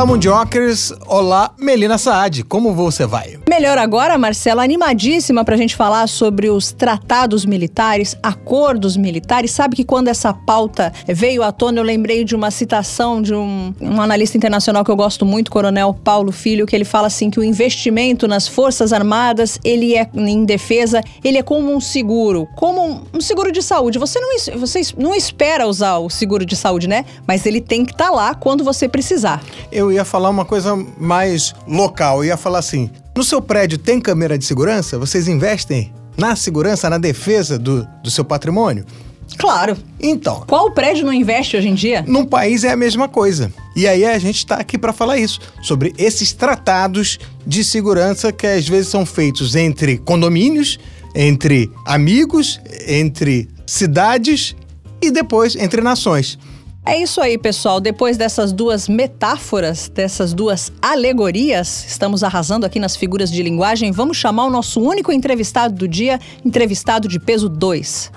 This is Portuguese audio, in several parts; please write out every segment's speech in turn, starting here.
Olá, Mundiokers! Olá, Melina Saad, como você vai? Melhor agora, Marcela, animadíssima para a gente falar sobre os tratados militares, acordos militares. Sabe que quando essa pauta veio à tona, eu lembrei de uma citação de um, um analista internacional que eu gosto muito, Coronel Paulo Filho, que ele fala assim que o investimento nas Forças Armadas, ele é em defesa, ele é como um seguro, como um, um seguro de saúde. Você não, você não espera usar o seguro de saúde, né? Mas ele tem que estar tá lá quando você precisar. Eu ia falar uma coisa mais local, eu ia falar assim: no seu prédio tem câmera de segurança? Vocês investem na segurança, na defesa do, do seu patrimônio? Claro. Então. Qual prédio não investe hoje em dia? Num país é a mesma coisa. E aí a gente está aqui para falar isso, sobre esses tratados de segurança que às vezes são feitos entre condomínios, entre amigos, entre cidades e depois entre nações. É isso aí, pessoal. Depois dessas duas metáforas, dessas duas alegorias, estamos arrasando aqui nas figuras de linguagem. Vamos chamar o nosso único entrevistado do dia, entrevistado de peso 2.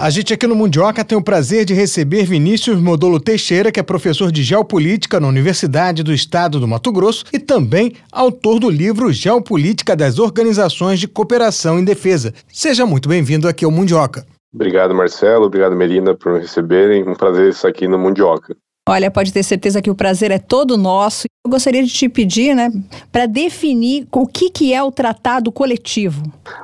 A gente aqui no Mundioca tem o prazer de receber Vinícius Modolo Teixeira, que é professor de Geopolítica na Universidade do Estado do Mato Grosso e também autor do livro Geopolítica das Organizações de Cooperação em Defesa. Seja muito bem-vindo aqui ao Mundioca. Obrigado, Marcelo. Obrigado, Melina, por me receberem. Um prazer estar aqui no Mundioca. Olha, pode ter certeza que o prazer é todo nosso. Eu gostaria de te pedir, né, para definir o que, que é o tratado coletivo.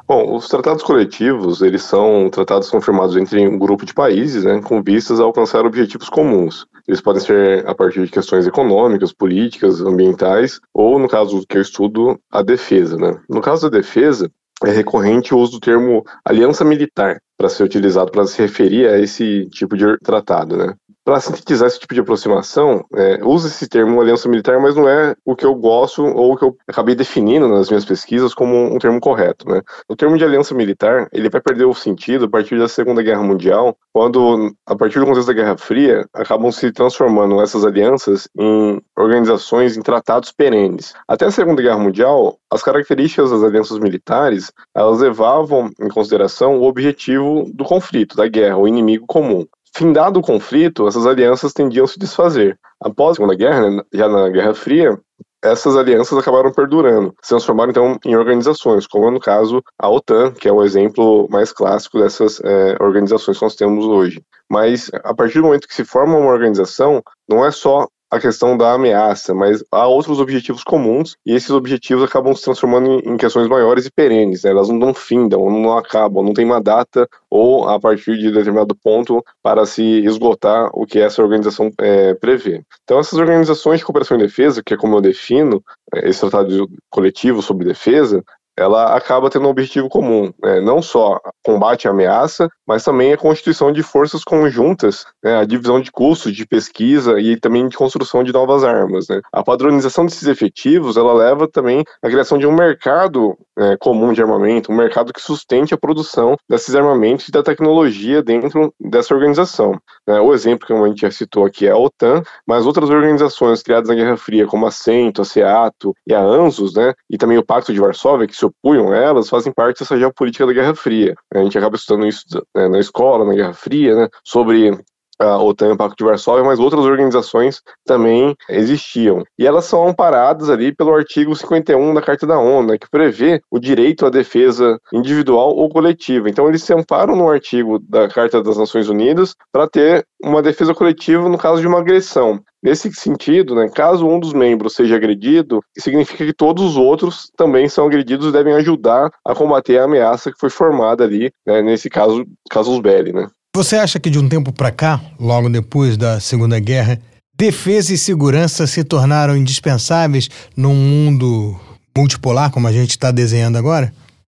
Bom, os tratados coletivos, eles são tratados confirmados entre um grupo de países, né, com vistas a alcançar objetivos comuns. Eles podem ser a partir de questões econômicas, políticas, ambientais, ou, no caso que eu estudo, a defesa. Né? No caso da defesa, é recorrente o uso do termo aliança militar para ser utilizado para se referir a esse tipo de tratado, né? Para sintetizar esse tipo de aproximação, é, usa esse termo aliança militar, mas não é o que eu gosto ou o que eu acabei definindo nas minhas pesquisas como um termo correto. Né? O termo de aliança militar ele vai perder o sentido a partir da Segunda Guerra Mundial, quando, a partir do contexto da Guerra Fria, acabam se transformando essas alianças em organizações, em tratados perenes. Até a Segunda Guerra Mundial, as características das alianças militares elas levavam em consideração o objetivo do conflito, da guerra, o inimigo comum. Findado o conflito, essas alianças tendiam a se desfazer. Após a Segunda Guerra, né, já na Guerra Fria, essas alianças acabaram perdurando, se transformaram então em organizações, como no caso a OTAN, que é o exemplo mais clássico dessas é, organizações que nós temos hoje. Mas a partir do momento que se forma uma organização, não é só a questão da ameaça, mas há outros objetivos comuns e esses objetivos acabam se transformando em, questões maiores e perenes. Né? Elas não, não findam, não acabam, não tem uma data ou a partir de determinado ponto para se esgotar o que essa organização é, prevê. Então, essas organizações de cooperação e defesa, que é como eu defino é, esse tratado coletivo sobre defesa, ela acaba tendo um objetivo comum, né? não só combate à ameaça, mas também a constituição de forças conjuntas, né? a divisão de custos de pesquisa e também de construção de novas armas. Né? A padronização desses efetivos, ela leva também à criação de um mercado né, comum de armamento, um mercado que sustente a produção desses armamentos e da tecnologia dentro dessa organização. Né? O exemplo que a gente já citou aqui é a OTAN, mas outras organizações criadas na Guerra Fria, como a CENTO, a SEATO e a ANZUS, né? e também o Pacto de Varsóvia, que se opunham a elas fazem parte dessa geopolítica da Guerra Fria. A gente acaba estudando isso né, na escola, na Guerra Fria, né, sobre a OTAN e o Pacto de Varsóvia, mas outras organizações também existiam. E elas são amparadas ali pelo artigo 51 da Carta da ONU, né, que prevê o direito à defesa individual ou coletiva. Então eles se amparam no artigo da Carta das Nações Unidas para ter uma defesa coletiva no caso de uma agressão. Nesse sentido, né, caso um dos membros seja agredido, significa que todos os outros também são agredidos e devem ajudar a combater a ameaça que foi formada ali, né, nesse caso, casus belli, né. Você acha que de um tempo para cá, logo depois da Segunda Guerra, defesa e segurança se tornaram indispensáveis num mundo multipolar como a gente está desenhando agora?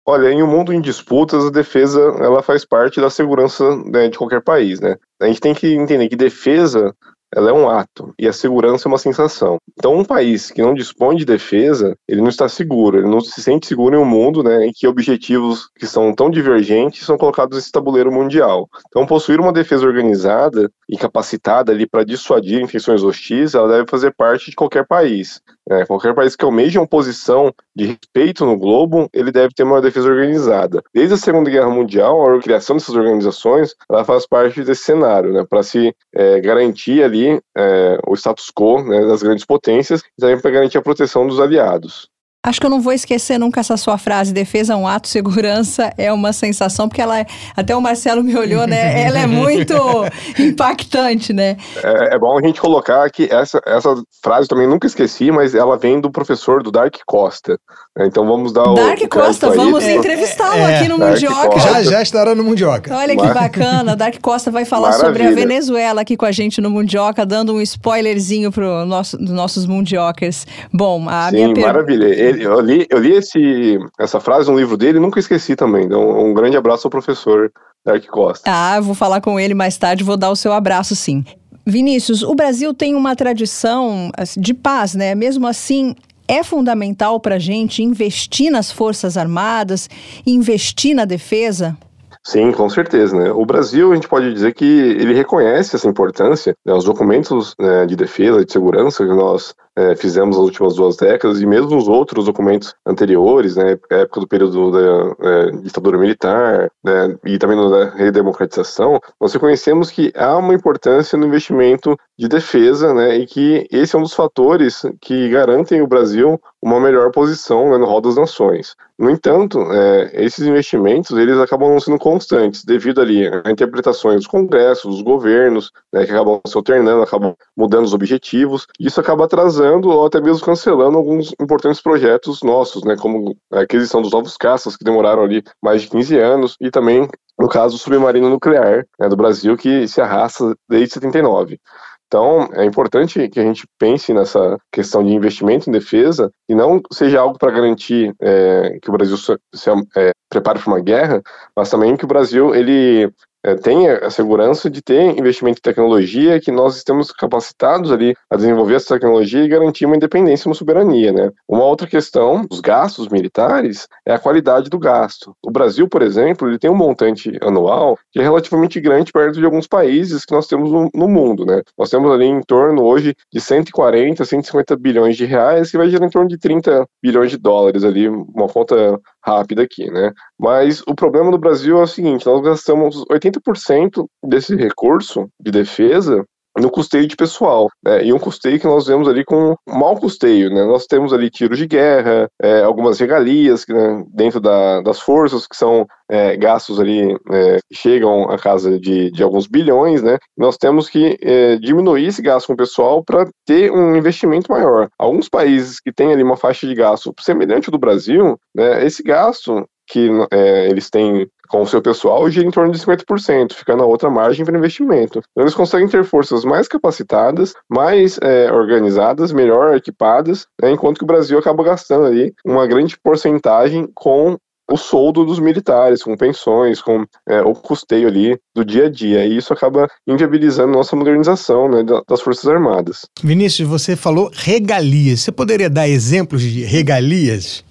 Olha, em um mundo em disputas, a defesa ela faz parte da segurança né, de qualquer país, né? A gente tem que entender que defesa ela é um ato e a segurança é uma sensação. Então, um país que não dispõe de defesa, ele não está seguro, ele não se sente seguro em um mundo né, em que objetivos que são tão divergentes são colocados nesse tabuleiro mundial. Então, possuir uma defesa organizada e capacitada ali para dissuadir intenções hostis, ela deve fazer parte de qualquer país. É, qualquer país que almeje uma posição de respeito no globo, ele deve ter uma defesa organizada. Desde a Segunda Guerra Mundial, a criação dessas organizações, ela faz parte desse cenário, né, para se é, garantir ali é, o status quo né, das grandes potências e também para garantir a proteção dos aliados. Acho que eu não vou esquecer nunca essa sua frase, defesa é um ato, segurança é uma sensação, porque ela é, até o Marcelo me olhou, né? Ela é muito impactante, né? É, é, bom a gente colocar que essa, essa frase também nunca esqueci, mas ela vem do professor do Dark Costa. Né? Então vamos dar Dark o. Dark Costa, vamos entrevistá-lo é, aqui no Dark Mundioca. Costa. Já, já estará no Mundioca. Olha que bacana, Dark Costa vai falar Maravilha. sobre a Venezuela aqui com a gente no Mundioca, dando um spoilerzinho para nosso, dos nossos Mundiocas. Bom, a Sim, minha pergunta. Maravilha. Ele, eu li, eu li esse, essa frase no livro dele e nunca esqueci também. Então, um grande abraço ao professor Dark Costa. Ah, vou falar com ele mais tarde, vou dar o seu abraço sim. Vinícius, o Brasil tem uma tradição assim, de paz, né? Mesmo assim, é fundamental para a gente investir nas Forças Armadas, investir na defesa? Sim, com certeza. Né? O Brasil, a gente pode dizer que ele reconhece essa importância. Né? Os documentos né, de defesa, de segurança que nós é, fizemos nas últimas duas décadas, e mesmo os outros documentos anteriores, né, época do período da é, ditadura militar né, e também da redemocratização, nós reconhecemos que há uma importância no investimento de defesa né, e que esse é um dos fatores que garantem o Brasil uma melhor posição né, no rol das nações. No entanto, é, esses investimentos eles acabam não sendo constantes devido ali a interpretações dos congressos, dos governos, né, que acabam se alternando, acabam mudando os objetivos. Isso acaba atrasando ou até mesmo cancelando alguns importantes projetos nossos, né, como a aquisição dos novos caças que demoraram ali mais de 15 anos e também no caso o submarino nuclear né, do Brasil que se arrasta desde 79. Então, é importante que a gente pense nessa questão de investimento em defesa e não seja algo para garantir é, que o Brasil se, se é, prepare para uma guerra, mas também que o Brasil ele é, tenha a segurança de ter investimento em tecnologia, que nós estamos capacitados ali a desenvolver essa tecnologia e garantir uma independência e uma soberania, né? Uma outra questão dos gastos militares é a qualidade do gasto. O Brasil, por exemplo, ele tem um montante anual que é relativamente grande perto de alguns países que nós temos no, no mundo, né? Nós temos ali em torno hoje de 140, 150 bilhões de reais, que vai gerar em torno de 30 bilhões de dólares ali, uma conta rápida aqui, né? Mas o problema do Brasil é o seguinte: nós gastamos 80% desse recurso de defesa no custeio de pessoal, né? e um custeio que nós vemos ali com mau custeio, né? Nós temos ali tiros de guerra, é, algumas regalias né, dentro da, das forças que são é, gastos ali é, chegam a casa de, de alguns bilhões, né? Nós temos que é, diminuir esse gasto com o pessoal para ter um investimento maior. Alguns países que têm ali uma faixa de gasto semelhante ao do Brasil, né? Esse gasto que é, eles têm com o seu pessoal gira em torno de 50%, ficando a outra margem para investimento. Então, eles conseguem ter forças mais capacitadas, mais é, organizadas, melhor equipadas, né, enquanto que o Brasil acaba gastando ali uma grande porcentagem com o soldo dos militares, com pensões, com é, o custeio ali do dia a dia. E isso acaba inviabilizando nossa modernização né, das Forças Armadas. Vinícius, você falou regalias. Você poderia dar exemplos de regalias?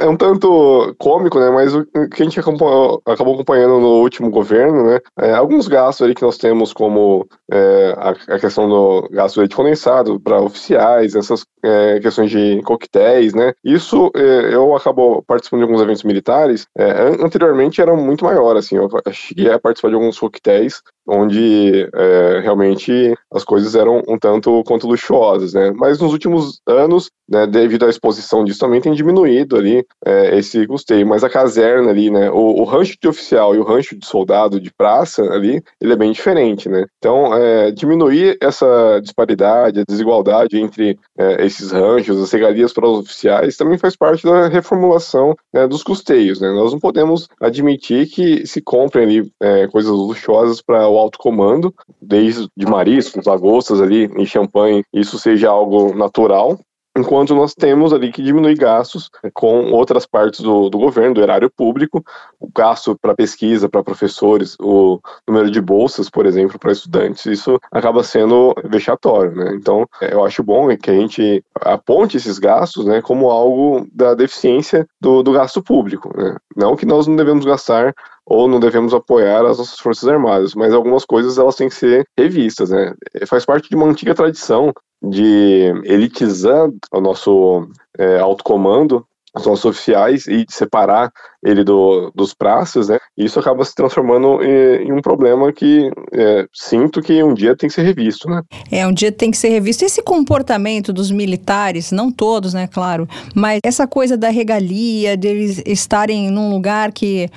É um tanto cômico, né? Mas o que a gente acabou, acabou acompanhando no último governo, né? É, alguns gastos ali que nós temos, como é, a, a, questão do gasto de leite condensado para oficiais, essas é, questões de coquetéis, né? Isso é, eu acabo participando de alguns eventos militares. É, anteriormente era muito maior, assim. Eu cheguei a participar de alguns coquetéis onde é, realmente as coisas eram um tanto quanto luxuosas, né? Mas nos últimos anos, né, devido à exposição disso, também tem diminuído ali é, esse custeio. Mas a caserna ali, né, o, o, rancho de oficial e o rancho de soldado de praça ali, ele é bem diferente, né? Então, é, diminuir essa disparidade, a desigualdade entre esses ranchos, as regalias para os oficiais, também faz parte da reformulação né, dos custeios, né? Nós não podemos admitir que se comprem ali é, coisas luxuosas para o alto comando, desde de mariscos, lagostas ali em champanhe, isso seja algo natural, enquanto nós temos ali que diminuir gastos com outras partes do, do governo, do erário público, o gasto para pesquisa, para professores, o número de bolsas, por exemplo, para estudantes, isso acaba sendo vexatório, né? Então, eu acho bom que a gente aponte esses gastos, né, como algo da deficiência do, do gasto público, né? Não que nós não devemos gastar ou não devemos apoiar as nossas forças armadas, mas algumas coisas elas têm que ser revistas, né? Faz parte de uma antiga tradição de elitizar o nosso é, alto nossos oficiais e separar ele do, dos praças, né? Isso acaba se transformando em, em um problema que é, sinto que um dia tem que ser revisto, né? É, um dia tem que ser revisto. Esse comportamento dos militares, não todos, né, claro, mas essa coisa da regalia, deles estarem num lugar que.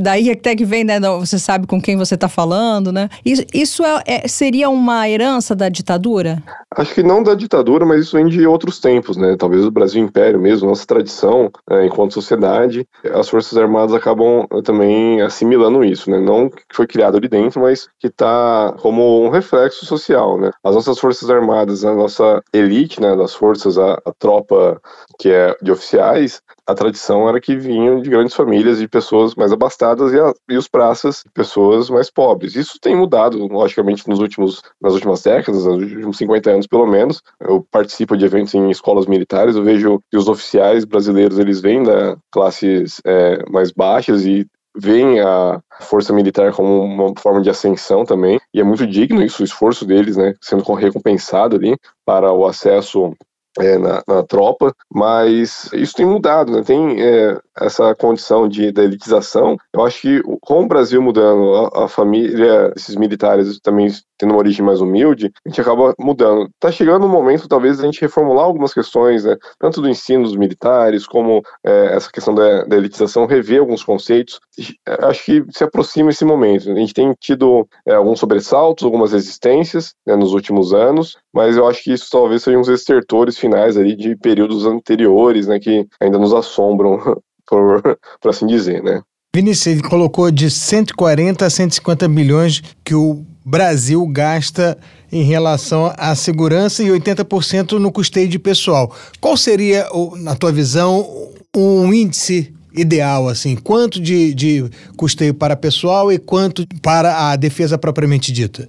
Daí até que vem, né? Você sabe com quem você está falando, né? Isso, isso é, é, seria uma herança da ditadura? Acho que não da ditadura, mas isso vem de outros tempos, né? Talvez do Brasil Império mesmo, nossa tradição é, enquanto sociedade. As Forças Armadas acabam eh, também assimilando isso, né? Não que foi criado ali dentro, mas que está como um reflexo social, né? As nossas Forças Armadas, a nossa elite, né, das forças, a, a tropa que é de oficiais, a tradição era que vinham de grandes famílias, de pessoas mais abastadas e, a, e os praças, pessoas mais pobres. Isso tem mudado, logicamente, nos últimos, nas últimas décadas, nos últimos 50 anos pelo menos. Eu participo de eventos em escolas militares, eu vejo que os oficiais brasileiros, eles vêm da classes é, mais baixas e veem a força militar como uma forma de ascensão também, e é muito digno isso, o esforço deles, né, sendo recompensado ali para o acesso é, na, na, tropa, mas isso tem mudado, né? Tem é, essa condição de da elitização. Eu acho que com o Brasil mudando, a, a, família, esses militares também tendo uma origem mais humilde, a gente acaba mudando. Tá chegando um momento, talvez, a gente reformular algumas questões, né? Tanto do ensino dos militares, como é, essa questão da, da, elitização, rever alguns conceitos. Acho que se aproxima esse momento. A gente tem tido é, alguns sobressaltos, algumas resistências né, nos últimos anos, mas eu acho que isso talvez sejam os estertores finais ali de períodos anteriores, né, que ainda nos assombram, por, por assim dizer, né. Vinícius, ele colocou de 140 a 150 bilhões que o Brasil gasta em relação à segurança e 80% no custeio de pessoal. Qual seria, na tua visão, um índice ideal, assim? Quanto de, de custeio para pessoal e quanto para a defesa propriamente dita?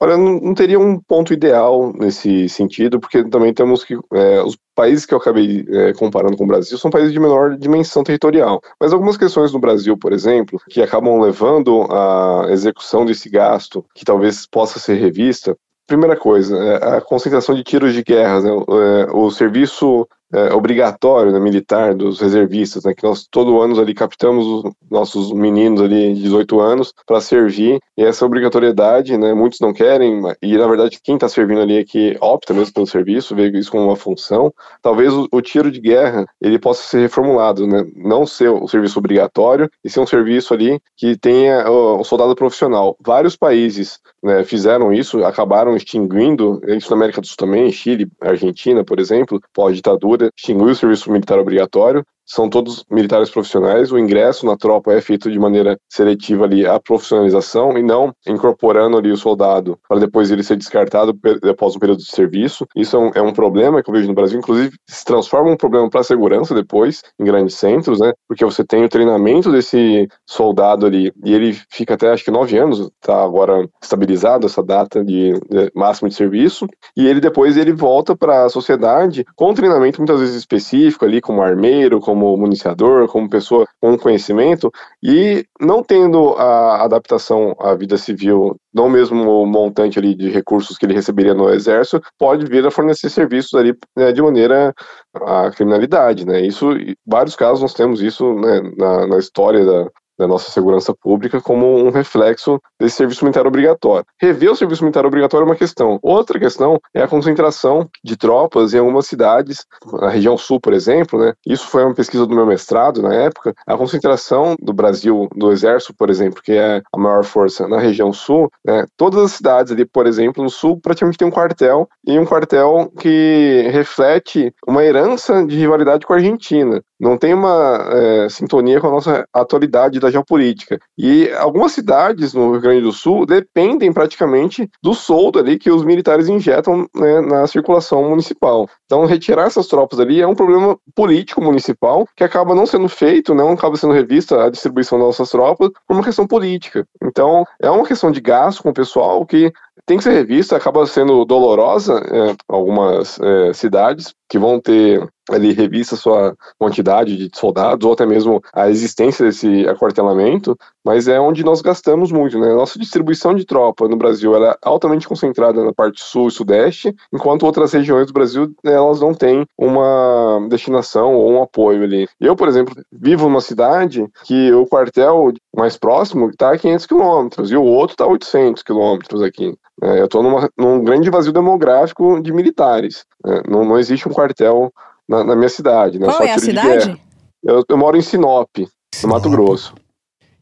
Olha, não, não, teria um ponto ideal nesse sentido, porque também temos que. É, os países que eu acabei é, comparando com o Brasil são países de menor dimensão territorial. Mas algumas questões no Brasil, por exemplo, que acabam levando à execução desse gasto, que talvez possa ser revista, Primeira coisa, é, a concentração de tiros de guerra, né? o é, serviço é, obrigatório né, militar dos reservistas, né, que nós todo ano ali captamos os nossos meninos ali de 18 anos para servir, e essa obrigatoriedade, né, muitos não querem, e na verdade quem está servindo ali é que opta mesmo pelo serviço, vê isso como uma função. Talvez o, o, tiro de guerra ele possa ser reformulado, né, não ser o serviço obrigatório, e ser um serviço ali que tenha o, o soldado profissional. Vários países né, fizeram isso, acabaram extinguindo, isso na América do Sul também, Chile, Argentina, por exemplo, pós-ditadura, extinguiu o serviço militar obrigatório são todos militares profissionais. O ingresso na tropa é feito de maneira seletiva ali a profissionalização e não incorporando ali o soldado para depois ele ser descartado após um período de serviço. Isso é um, é um problema que eu vejo no Brasil, inclusive se transforma um problema para a segurança depois em grandes centros, né? Porque você tem o treinamento desse soldado ali e ele fica até acho que nove anos, tá agora estabilizado essa data de, de máximo de serviço e ele depois ele volta para a sociedade com treinamento muitas vezes específico ali como armeiro, como como municiador, como pessoa com conhecimento, e não tendo a adaptação à vida civil no mesmo montante ali de recursos que ele receberia no exército, pode vir a fornecer serviços ali né, de maneira à criminalidade, né? Isso, vários casos nós temos isso né, na, na história da, da nossa segurança pública como um reflexo desse serviço militar obrigatório. Rever o serviço militar obrigatório é uma questão. Outra questão é a concentração de tropas em algumas cidades, na região sul, por exemplo, né? Isso foi uma pesquisa do meu mestrado na época. A concentração do Brasil, do Exército, por exemplo, que é a maior força na região sul, né? Todas as cidades ali, por exemplo, no sul, praticamente tem um quartel e um quartel que reflete uma herança de rivalidade com a Argentina. Não tem uma é, sintonia com a nossa atualidade da geopolítica. E algumas cidades no Rio Grande do Sul dependem praticamente do soldo ali que os militares injetam né, na circulação municipal. Então, retirar essas tropas ali é um problema político municipal que acaba não sendo feito, não acaba sendo revista a distribuição das nossas tropas por uma questão política. Então, é uma questão de gasto com o pessoal que tem que ser revista, acaba sendo dolorosa é, algumas é, cidades que vão ter ali revista sua quantidade de soldados ou até mesmo a existência desse aquartelamento, mas é onde nós gastamos muito, né? Nossa distribuição de tropa no Brasil ela é altamente concentrada na parte sul e sudeste, enquanto outras regiões do Brasil elas não têm uma destinação ou um apoio ali. Eu, por exemplo, vivo numa cidade que o quartel mais próximo está a 500 quilômetros e o outro está a 800 quilômetros aqui. É, eu estou num grande vazio demográfico de militares. É, não, não existe um quartel na, na minha cidade. Né? Qual é a cidade? Eu, eu, moro em Sinop, Sinop, no Mato Grosso.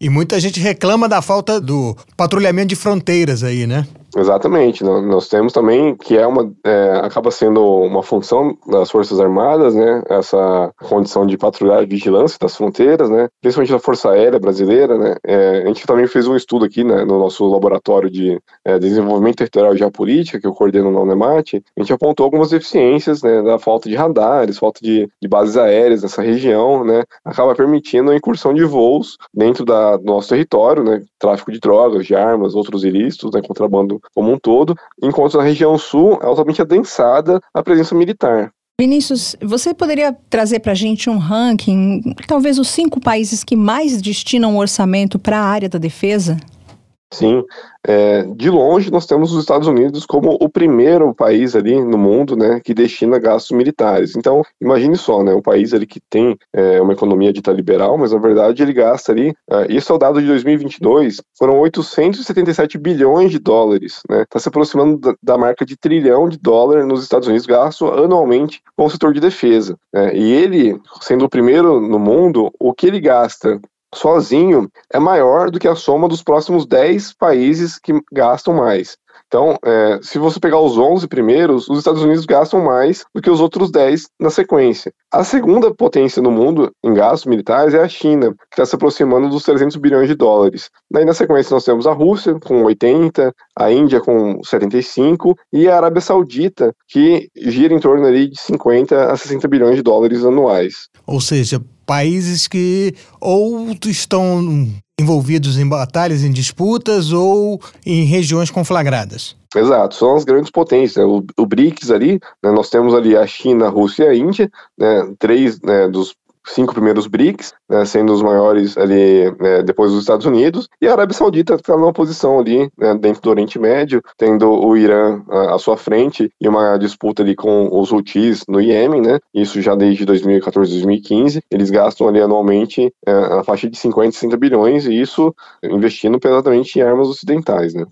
E muita gente reclama da falta do patrulhamento de fronteiras aí, né? Exatamente. Nós temos também que é uma é, acaba sendo uma função das Forças Armadas, né? Essa condição de patrulhar e vigilância das fronteiras, né? Principalmente da Força Aérea Brasileira, né? É, a gente também fez um estudo aqui, né? No nosso laboratório de é, desenvolvimento territorial e geopolítica que eu coordeno na Unemat, a gente apontou algumas deficiências, né? Da falta de radares, falta de, de bases aéreas nessa região, né? Acaba permitindo a incursão de voos dentro da, do nosso território, né? Tráfico de drogas, de armas, outros ilícitos, né? Contrabando como um todo, enquanto na região sul é altamente adensada a presença militar. Vinícius, você poderia trazer para a gente um ranking, talvez os cinco países que mais destinam orçamento para a área da defesa? Sim, é, de longe nós temos os Estados Unidos como o primeiro país ali no mundo, né, que destina gastos militares. Então, imagine só, né, um país ali que tem é, uma economia dita liberal, mas na verdade ele gasta ali, é, isso é o dado de 2022, foram 877 bilhões de dólares, né, está se aproximando da, marca de trilhão de dólar nos Estados Unidos gasto anualmente com o setor de defesa. Né, e ele, sendo o primeiro no mundo, o que ele gasta sozinho é maior do que a soma dos próximos 10 países que gastam mais. Então, é, se você pegar os 11 primeiros, os Estados Unidos gastam mais do que os outros 10 na sequência. A segunda potência no mundo em gastos militares é a China, que está se aproximando dos 300 bilhões de dólares. Daí, na sequência, nós temos a Rússia, com 80, a Índia, com 75, e a Arábia Saudita, que gira em torno ali de 50 a 60 bilhões de dólares anuais. Ou seja, países que ou estão envolvidos em batalhas, em disputas ou em regiões conflagradas. Exato, são as grandes potências. Né? O, o, BRICS ali, né, nós temos ali a China, a Rússia e a Índia, né, três né, dos cinco primeiros BRICS, né, sendo os maiores ali né, depois dos Estados Unidos, e a Arábia Saudita está numa posição ali né, dentro do Oriente Médio, tendo o Irã à, à, sua frente e uma disputa ali com os Houthis no Iêmen, né, isso já desde 2014, 2015, eles gastam ali anualmente é, na faixa de 50, 60 bilhões, e isso investindo pesadamente em armas ocidentais, né.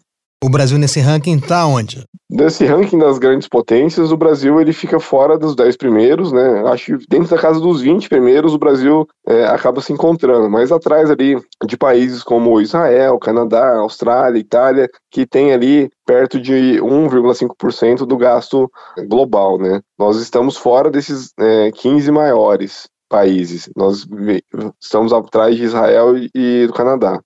O Brasil nesse ranking está onde? Desse ranking das grandes potências, o Brasil ele fica fora dos 10 primeiros, né? Acho que dentro da casa dos 20 primeiros o Brasil é, acaba se encontrando, mas atrás ali de países como Israel, Canadá, Austrália, Itália, que tem ali perto de 1,5% do gasto global, né? Nós estamos fora desses é, 15 maiores países. Nós estamos atrás de Israel e do Canadá.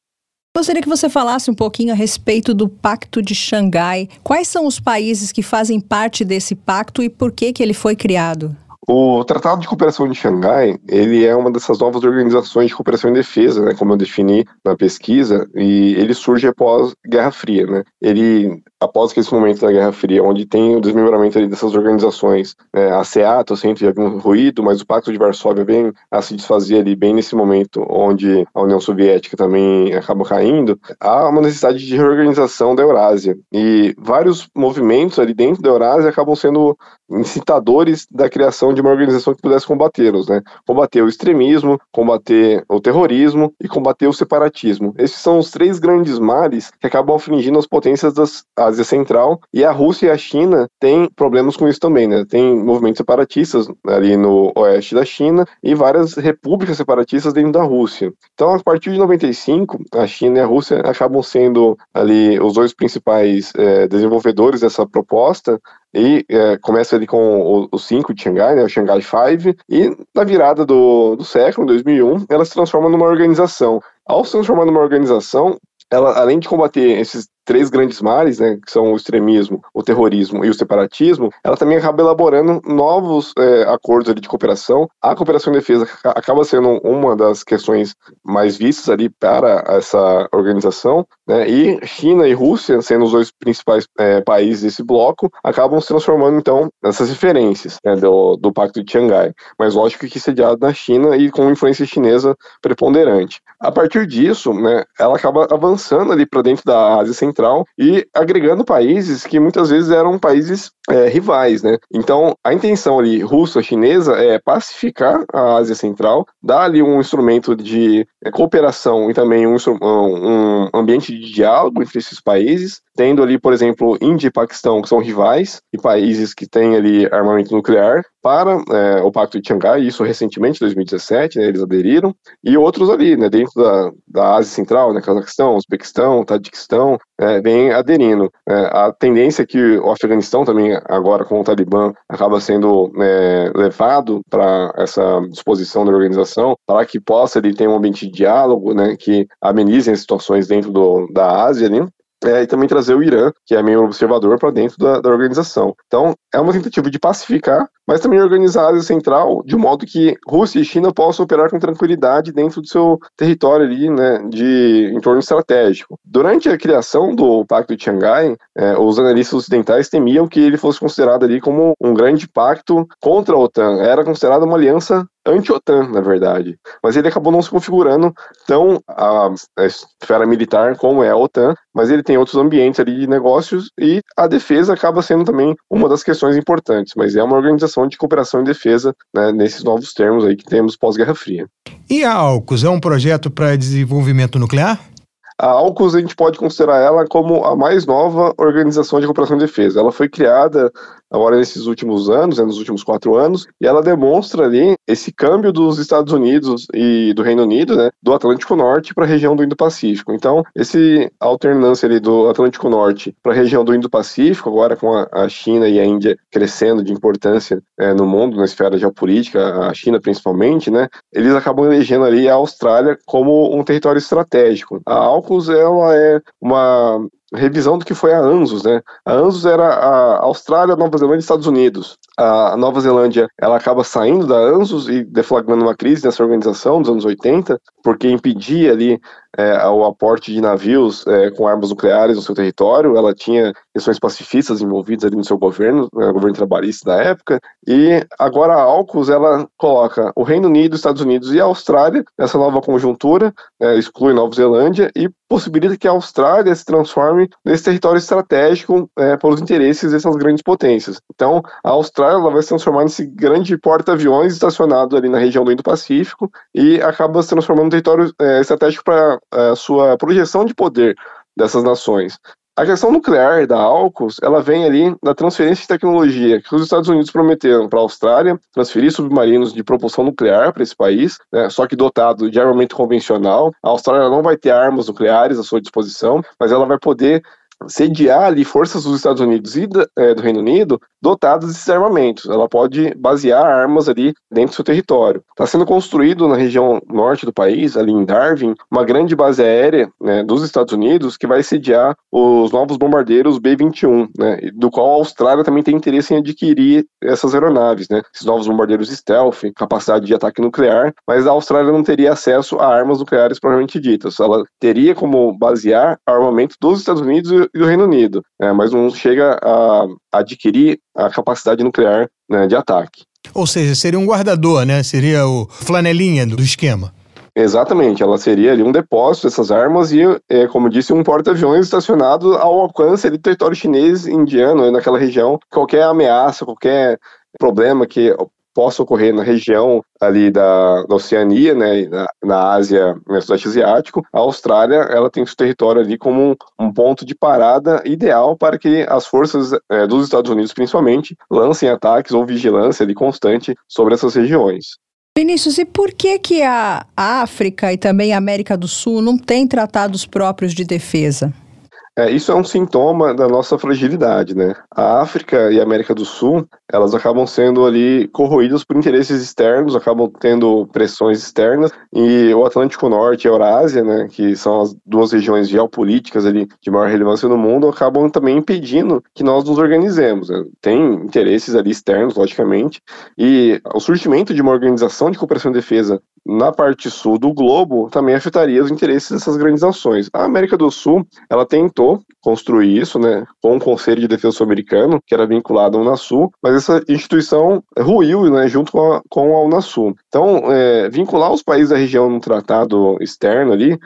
Gostaria que você falasse um pouquinho a respeito do Pacto de Xangai. Quais são os países que fazem parte desse pacto e por que, que ele foi criado? O Tratado de Cooperação de Xangai, ele é uma dessas novas organizações de cooperação e defesa, né, como eu defini na pesquisa, e ele surge após Guerra Fria, né? Ele após esse momento da Guerra Fria, onde tem o desmembramento dessas organizações, é, a SEAT, o Centro de algum ruído, mas o Pacto de Varsóvia vem a se desfazer ali bem nesse momento, onde a União Soviética também acaba caindo, há uma necessidade de reorganização da Eurásia. E vários movimentos ali dentro da Eurásia acabam sendo incitadores da criação de uma organização que pudesse combatê-los, né? Combater o extremismo, combater o terrorismo e combater o separatismo. Esses são os três grandes males que acabam afligindo as potências das Ásia Central e a Rússia e a China têm problemas com isso também, né? Tem movimentos separatistas ali no oeste da China e várias repúblicas separatistas dentro da Rússia. Então, a partir de 95, a China e a Rússia acabam sendo ali os dois principais é, desenvolvedores dessa proposta e é, começa ali com o 5 de Xangai, né, o Xangai 5, e na virada do, do século, 2001, ela se transforma numa organização. Ao se transformar numa organização, ela, além de combater esses três grandes mares, né, que são o extremismo, o terrorismo e o separatismo, ela também acaba elaborando novos é, acordos de cooperação. A cooperação em defesa acaba sendo uma das questões mais vistas ali para essa organização, né, e China e Rússia, sendo os dois principais é, países desse bloco, acabam se transformando então nessas referências né, do, do Pacto de Xangai. Mas lógico que sediado na China e com influência chinesa preponderante. A partir disso, né, ela acaba avançando ali para dentro da Ásia Central e agregando países que muitas vezes eram países é, rivais, né? Então, a intenção ali russa-chinesa é pacificar a Ásia Central, dar ali um instrumento de é, cooperação e também um, um ambiente de diálogo entre esses países, tendo ali, por exemplo, Índia e Paquistão, que são rivais, e países que têm ali armamento nuclear, para é, o Pacto de Xangai, isso recentemente, 2017, né, eles aderiram, e outros ali, né, dentro da, da Ásia Central, né, Cazaquistão, Uzbequistão, Tadiquistão, é, vem aderindo. É, a tendência é que o Afeganistão também, agora com o Talibã, acaba sendo é, levado para essa disposição da organização, para que possa ele ter um ambiente de diálogo, né, que amenizem as situações dentro do, da Ásia ali, é, e também trazer o Irã, que é meio observador, para dentro da, da, organização. Então, é uma tentativa de pacificar, mas também organizar a Ásia Central de modo que Rússia e China possam operar com tranquilidade dentro do seu território ali, né, de entorno estratégico. Durante a criação do Pacto de Xangai, é, os analistas ocidentais temiam que ele fosse considerado ali como um grande pacto contra a OTAN. Era considerado uma aliança anti-OTAN, na verdade. Mas ele acabou não se configurando tão a, a, esfera militar como é a OTAN, mas ele tem outros ambientes ali de negócios e a defesa acaba sendo também uma das questões importantes, mas é uma organização de cooperação e defesa né, nesses novos termos aí que temos pós-Guerra Fria. E a AUKUS é um projeto para desenvolvimento nuclear? A AUKUS a gente pode considerar ela como a mais nova organização de cooperação e defesa. Ela foi criada agora nesses últimos anos, né, nos últimos quatro anos, e ela demonstra ali esse câmbio dos Estados Unidos e do Reino Unido, né, do Atlântico Norte para a região do Indo-Pacífico. Então, esse alternância ali do Atlântico Norte para a região do Indo-Pacífico, agora com a, China e a Índia crescendo de importância é, no mundo, na esfera geopolítica, a China principalmente, né, eles acabam elegendo ali a Austrália como um território estratégico. A AUKUS ela é uma revisão do que foi a ANZUS, né? A ANZUS era a Austrália, Nova Zelândia e Estados Unidos. A Nova Zelândia, ela acaba saindo da ANZUS e deflagrando uma crise nessa organização dos anos 80, porque impedia ali é, o aporte de navios é, com armas nucleares no seu território. Ela tinha questões pacifistas envolvidas ali no seu governo, no né, governo trabalhista da época. E agora a AUKUS ela coloca o Reino Unido, Estados Unidos e a Austrália nessa nova conjuntura, é, exclui Nova Zelândia e possibilita que a Austrália se transforme nesse território estratégico é, pelos interesses dessas grandes potências. Então, a Austrália ela vai se transformar nesse grande porta-aviões estacionado ali na região do Indo-Pacífico e acaba se transformando num território é, estratégico para a sua projeção de poder dessas nações. A questão nuclear da AUKUS, ela vem ali da transferência de tecnologia que os Estados Unidos prometeram para a Austrália, transferir submarinos de propulsão nuclear para esse país, né, só que dotado de armamento convencional. A Austrália não vai ter armas nucleares à sua disposição, mas ela vai poder sediar ali forças dos Estados Unidos e do, é, do Reino Unido dotadas desses armamentos. Ela pode basear armas ali dentro do seu território. Está sendo construído na região norte do país, ali em Darwin, uma grande base aérea né, dos Estados Unidos que vai sediar os novos bombardeiros B-21, né, do qual a Austrália também tem interesse em adquirir essas aeronaves, né, esses novos bombardeiros stealth, capacidade de ataque nuclear, mas a Austrália não teria acesso a armas nucleares propriamente ditas. Ela teria como basear armamento dos Estados Unidos e do Reino Unido, né, mas não chega a adquirir a capacidade nuclear né, de ataque. Ou seja, seria um guardador, né? Seria o flanelinha do esquema. Exatamente, ela seria ali um depósito dessas armas e, é, como disse, um porta-aviões estacionado ao alcance do território chinês indiano, naquela região. Qualquer ameaça, qualquer problema que possa ocorrer na região ali da, da Oceania, né, na, na Ásia, no Sudeste Asiático, a Austrália ela tem seu território ali como um, um ponto de parada ideal para que as forças é, dos Estados Unidos, principalmente, lancem ataques ou vigilância ali constante sobre essas regiões. Vinícius, e por que que a África e também a América do Sul não têm tratados próprios de defesa? É, isso é um sintoma da nossa fragilidade, né? A África e a América do Sul, elas acabam sendo ali corroídas por interesses externos, acabam tendo pressões externas, e o Atlântico Norte e a Eurásia, né, que são as duas regiões geopolíticas ali de maior relevância no mundo, acabam também impedindo que nós nos organizemos. Né? Tem interesses ali externos, logicamente, e o surgimento de uma organização de cooperação e defesa na parte sul do globo também afetaria os interesses dessas grandes nações. A América do Sul, ela tentou construir isso, né, com o Conselho de Defesa Sul-Americano, que era vinculado ao Unasul, mas essa instituição ruiu, né, junto com a, com a Unasul. Então, é, vincular os países da região num tratado externo ali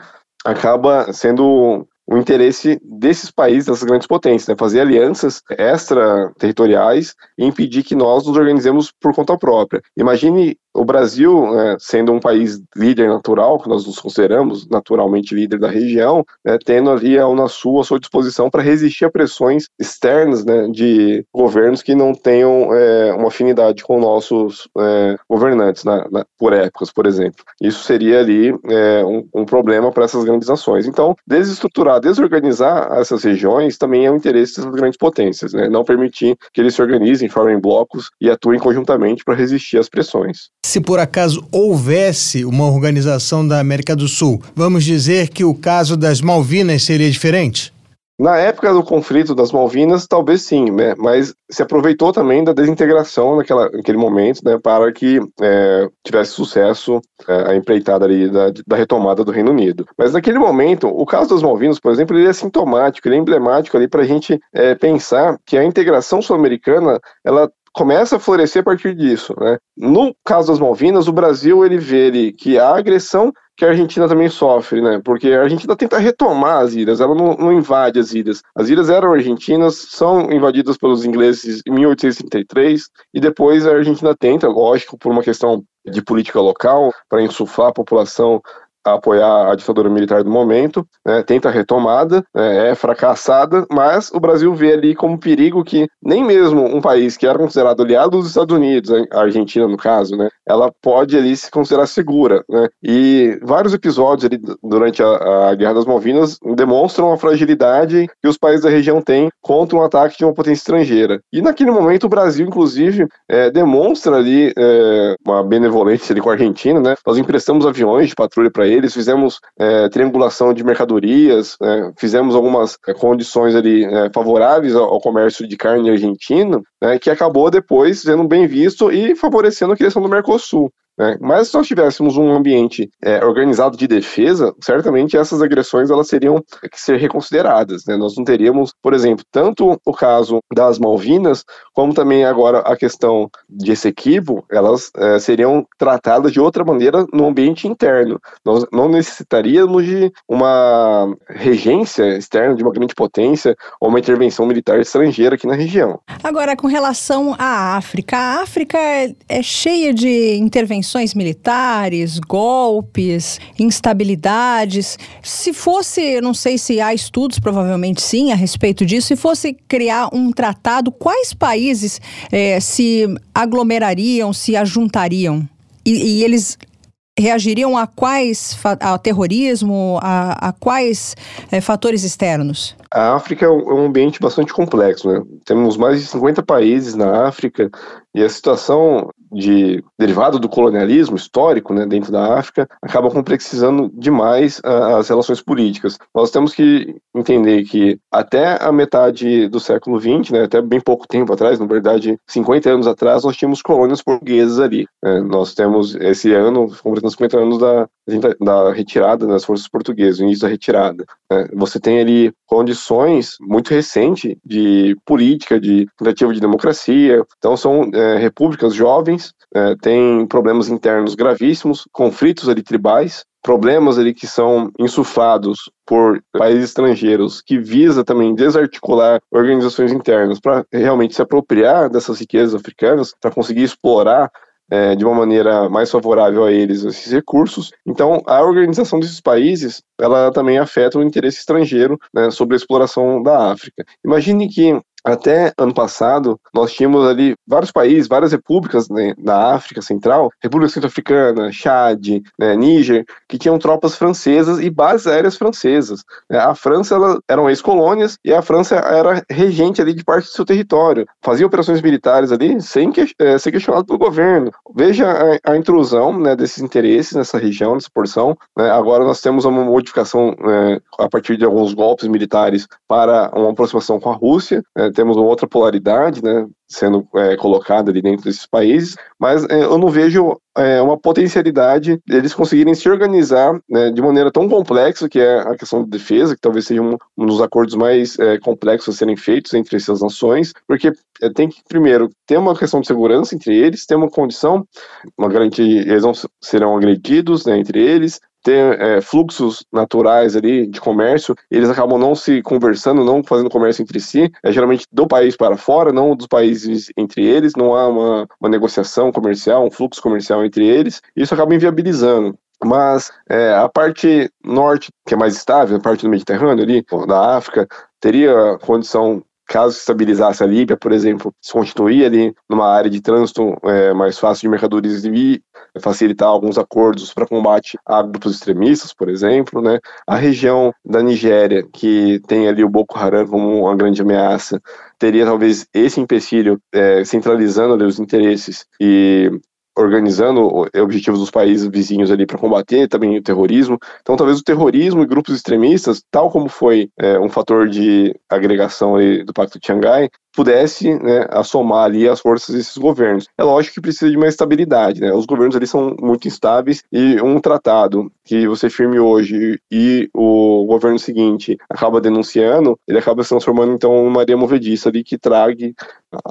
acaba sendo o interesse desses países, dessas grandes potências, né? fazer alianças extraterritoriais e impedir que nós nos organizemos por conta própria. Imagine o Brasil, né, sendo um país líder natural, que nós nos consideramos naturalmente líder da região, né, tendo ali a Unasul à sua disposição para resistir a pressões externas né, de governos que não tenham é, uma afinidade com nossos é, governantes, na, na, por épocas, por exemplo. Isso seria ali é, um, um, problema para essas grandes nações. Então, desestruturar, desorganizar essas regiões também é um interesse dessas grandes potências, né, não permitir que eles se organizem, formem blocos e atuem conjuntamente para resistir às pressões. Se por acaso houvesse uma organização da América do Sul, vamos dizer que o caso das Malvinas seria diferente? Na época do conflito das Malvinas, talvez sim, né? mas se aproveitou também da desintegração naquela, naquele momento né, para que é, tivesse sucesso é, a empreitada ali da, da, retomada do Reino Unido. Mas naquele momento, o caso das Malvinas, por exemplo, ele é sintomático, ele é emblemático ali para a gente é, pensar que a integração sul-americana ela começa a florescer a partir disso. Né? No caso das Malvinas, o Brasil ele vê ele, que a agressão que a Argentina também sofre, né? Porque a Argentina tenta retomar as ilhas, ela não, não, invade as ilhas. As ilhas eram argentinas, são invadidas pelos ingleses em 1833 e depois a Argentina tenta, lógico, por uma questão de política local, para insuflar a população a apoiar a ditadura militar do momento, né, tenta retomada, né, é fracassada, mas o Brasil vê ali como perigo que nem mesmo um país que era considerado aliado dos Estados Unidos, a Argentina no caso, né, ela pode ali se considerar segura, né, e vários episódios ali durante a, a Guerra das Malvinas demonstram a fragilidade que os países da região têm contra um ataque de uma potência estrangeira. E naquele momento o Brasil, inclusive, é, demonstra ali é, uma benevolência ali com a Argentina, né, nós emprestamos aviões de patrulha para eles, fizemos é, triangulação de mercadorias, é, fizemos algumas é, condições ali é, favoráveis ao, ao, comércio de carne argentino, né, que acabou depois sendo bem visto e favorecendo a criação do Mercosul. Né? Mas se nós tivéssemos um ambiente é, organizado de defesa, certamente essas agressões elas seriam que ser reconsideradas. Né? Nós não teríamos, por exemplo, tanto o caso das Malvinas, como também agora a questão de Essequibo, elas é, seriam tratadas de outra maneira no ambiente interno. Nós não necessitaríamos de uma regência externa, de uma grande potência, ou uma intervenção militar estrangeira aqui na região. Agora, com relação à África, a África é, é cheia de intervenções intervenções militares, golpes, instabilidades. Se fosse, não sei se há estudos, provavelmente sim, a respeito disso, se fosse criar um tratado, quais países é, se aglomerariam, se ajuntariam? E, e eles reagiriam a quais ao terrorismo, a, a quais é, fatores externos? A África é um ambiente bastante complexo, né? Temos mais de 50 países na África e a situação de derivado do colonialismo histórico, né, dentro da África, acaba complexizando demais uh, as relações políticas. Nós temos que entender que até a metade do século XX, né, até bem pouco tempo atrás, na verdade, 50 anos atrás, nós tínhamos colônias portuguesas ali. Né? Nós temos esse ano, completando 50 anos da, da retirada das forças portuguesas, o início da retirada. Né? Você tem ali condições muito recentes de política, de tentativa de democracia. Então, são é, repúblicas jovens, é, têm problemas internos gravíssimos, conflitos ali tribais, problemas ali que são insuflados por países estrangeiros que visa também desarticular organizações internas para realmente se apropriar dessas riquezas africanas, para conseguir explorar é, de uma maneira mais favorável a eles esses recursos. Então, a organização desses países ela também afeta o interesse estrangeiro né, sobre a exploração da África. Imagine que até ano passado, nós tínhamos ali vários países, várias repúblicas né, da África Central, República Centro-Africana, Chad, né, Níger, que tinham tropas francesas e bases aéreas francesas. Né. A França ela, eram ex-colônias e a França era regente ali de parte do seu território. Fazia operações militares ali sem que, é, ser questionado pelo governo. Veja a, a intrusão né, desses interesses nessa região, nessa porção. Né. Agora nós temos uma é, a partir de alguns golpes militares para uma aproximação com a Rússia. Né, temos uma outra polaridade, né, sendo é, colocada ali dentro desses países, mas é, eu não vejo é, uma potencialidade deles conseguirem se organizar né, de maneira tão complexa, que é a questão da defesa, que talvez seja um, um dos acordos mais é, complexos a serem feitos entre essas nações, porque é, tem que, primeiro, ter uma questão de segurança entre eles, ter uma condição, uma garantia, eles não serão agredidos né, entre eles, ter é, fluxos naturais ali de comércio, eles acabam não se conversando, não fazendo comércio entre si, é geralmente do país para fora, não dos países entre eles, não há uma, uma negociação comercial, um fluxo comercial entre eles, isso acaba inviabilizando. Mas é, a parte norte, que é mais estável, a parte do Mediterrâneo ali, da África, teria condição caso se estabilizasse a Líbia, por exemplo, se constituir ali numa área de trânsito é, mais fácil de mercadorias e facilitar alguns acordos para combate a grupos extremistas, por exemplo, né? A região da Nigéria, que tem ali o Boko Haram como uma grande ameaça, teria talvez esse empecilho é, centralizando ali os interesses e organizando objetivos dos países vizinhos ali para combater também o terrorismo. Então, talvez o terrorismo e grupos extremistas, tal como foi é, um fator de agregação do Pacto de Xangai, pudesse né, assomar ali as forças desses governos. É lógico que precisa de uma estabilidade, né? Os governos ali são muito instáveis e um tratado que você firme hoje e o governo seguinte acaba denunciando, ele acaba se transformando então em uma Maria movediça ali que trague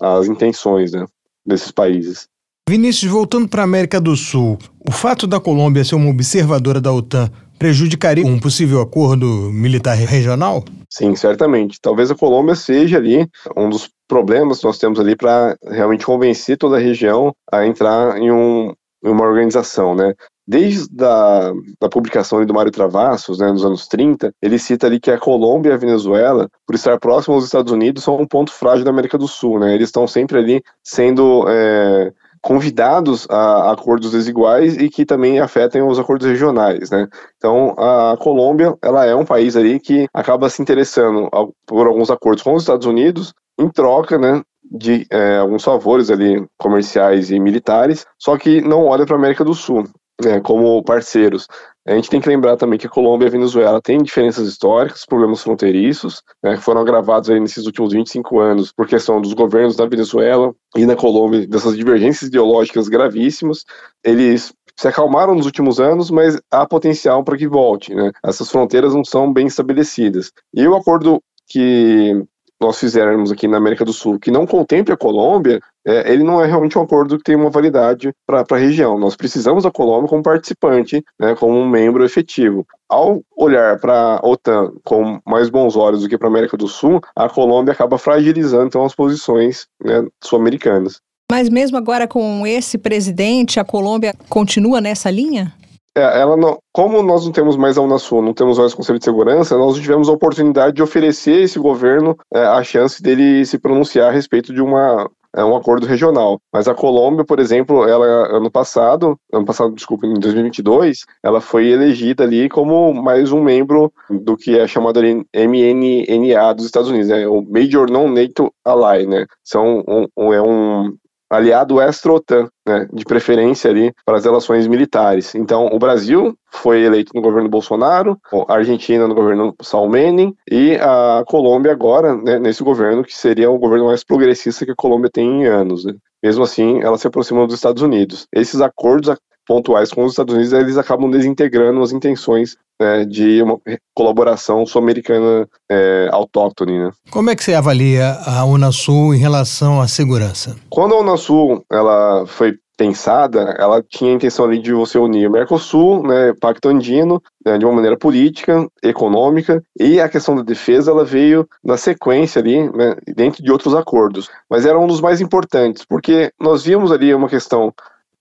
as intenções né, desses países. Vinícius, voltando para a América do Sul, o fato da Colômbia ser uma observadora da OTAN prejudicaria um possível acordo militar regional? Sim, certamente. Talvez a Colômbia seja ali um dos problemas que nós temos ali para realmente convencer toda a região a entrar em, um, em uma organização, né? Desde a da publicação do Mário Travassos, né, nos anos 30, ele cita ali que a Colômbia e a Venezuela, por estar próximos aos Estados Unidos, são um ponto frágil da América do Sul, né? Eles estão sempre ali sendo é, convidados a acordos desiguais e que também afetem os acordos regionais, né? Então, a Colômbia, ela é um país ali que acaba se interessando por alguns acordos com os Estados Unidos em troca, né, de é, alguns favores ali comerciais e militares, só que não olha para a América do Sul né, como parceiros. A gente tem que lembrar também que a Colômbia e a Venezuela têm diferenças históricas, problemas fronteiriços, né, que foram agravados aí nesses últimos 25 anos por questão dos governos da Venezuela e na Colômbia, dessas divergências ideológicas gravíssimas. Eles se acalmaram nos últimos anos, mas há potencial para que volte. Né? Essas fronteiras não são bem estabelecidas. E o acordo que nós fizermos aqui na América do Sul que não contemple a Colômbia, é, ele não é realmente um acordo que tem uma validade para a região. Nós precisamos da Colômbia como participante, né, como um membro efetivo. Ao olhar para a OTAN com mais bons olhos do que para a América do Sul, a Colômbia acaba fragilizando então, as posições né, sul-americanas. Mas mesmo agora com esse presidente, a Colômbia continua nessa linha? É, ela não, como nós não temos mais a Unasul, não temos mais o Conselho de Segurança, nós tivemos a oportunidade de oferecer esse governo é, a chance dele se pronunciar a respeito de uma é um acordo regional. Mas a Colômbia, por exemplo, ela ano passado, ano passado, desculpa, em 2022, ela foi elegida ali como mais um membro do que é chamado ali MNNA dos Estados Unidos, né? O Major Non-NATO Ally, né? São um, um, é um aliado extra-OTAN, né, de preferência ali para as relações militares. Então, o Brasil foi eleito no governo Bolsonaro, a Argentina no governo Salmenen e a Colômbia agora, né, nesse governo que seria o governo mais progressista que a Colômbia tem em anos. Né. Mesmo assim, ela se aproxima dos Estados Unidos. Esses acordos pontuais com os Estados Unidos, eles acabam desintegrando as intenções né, de uma colaboração sul-americana é, autóctone. Né? Como é que você avalia a Unasul em relação à segurança? Quando a Unasul ela foi pensada, ela tinha a intenção ali de você unir o Mercosul, né, Pacto Andino, né, de uma maneira política, econômica, e a questão da defesa ela veio na sequência ali, né, dentro de outros acordos, mas era um dos mais importantes, porque nós vimos ali uma questão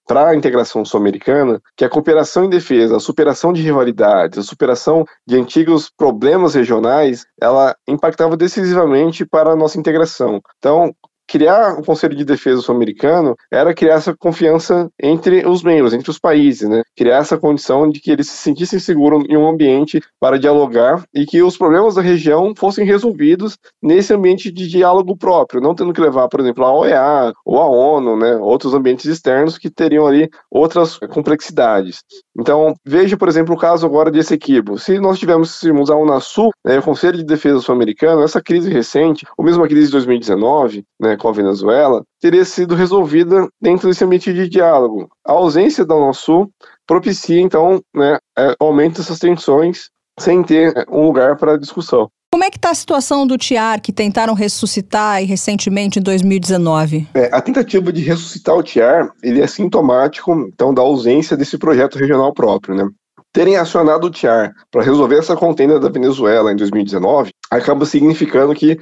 para a integração sul-americana que a cooperação em defesa, a superação de rivalidades, a superação de antigos problemas regionais, ela impactava decisivamente para a nossa integração. Então, criar o Conselho de Defesa sul-americano era criar essa confiança entre os membros, entre os países, né? Criar essa condição de que eles se sentissem seguros em um ambiente para dialogar e que os problemas da região fossem resolvidos nesse ambiente de diálogo próprio, não tendo que levar, por exemplo, a OEA ou a ONU, né? Outros ambientes externos que teriam ali outras complexidades. Então, veja, por exemplo, o caso agora desse equipo. Se nós tivéssemos a Unasul, né, o Conselho de Defesa sul-americano, essa crise recente, ou mesmo a crise de 2019, né, com a Venezuela, teria sido resolvida dentro desse ambiente de diálogo. A ausência da Unasul propicia, então, né, é, aumento dessas tensões sem ter é, um lugar para discussão. Como é que está a situação do TIAR, que tentaram ressuscitar recentemente em 2019? É, a tentativa de ressuscitar o TIAR, ele é sintomático, então, da ausência desse projeto regional próprio, né? Terem acionado o TIAR para resolver essa contenda da Venezuela em 2019 acaba significando que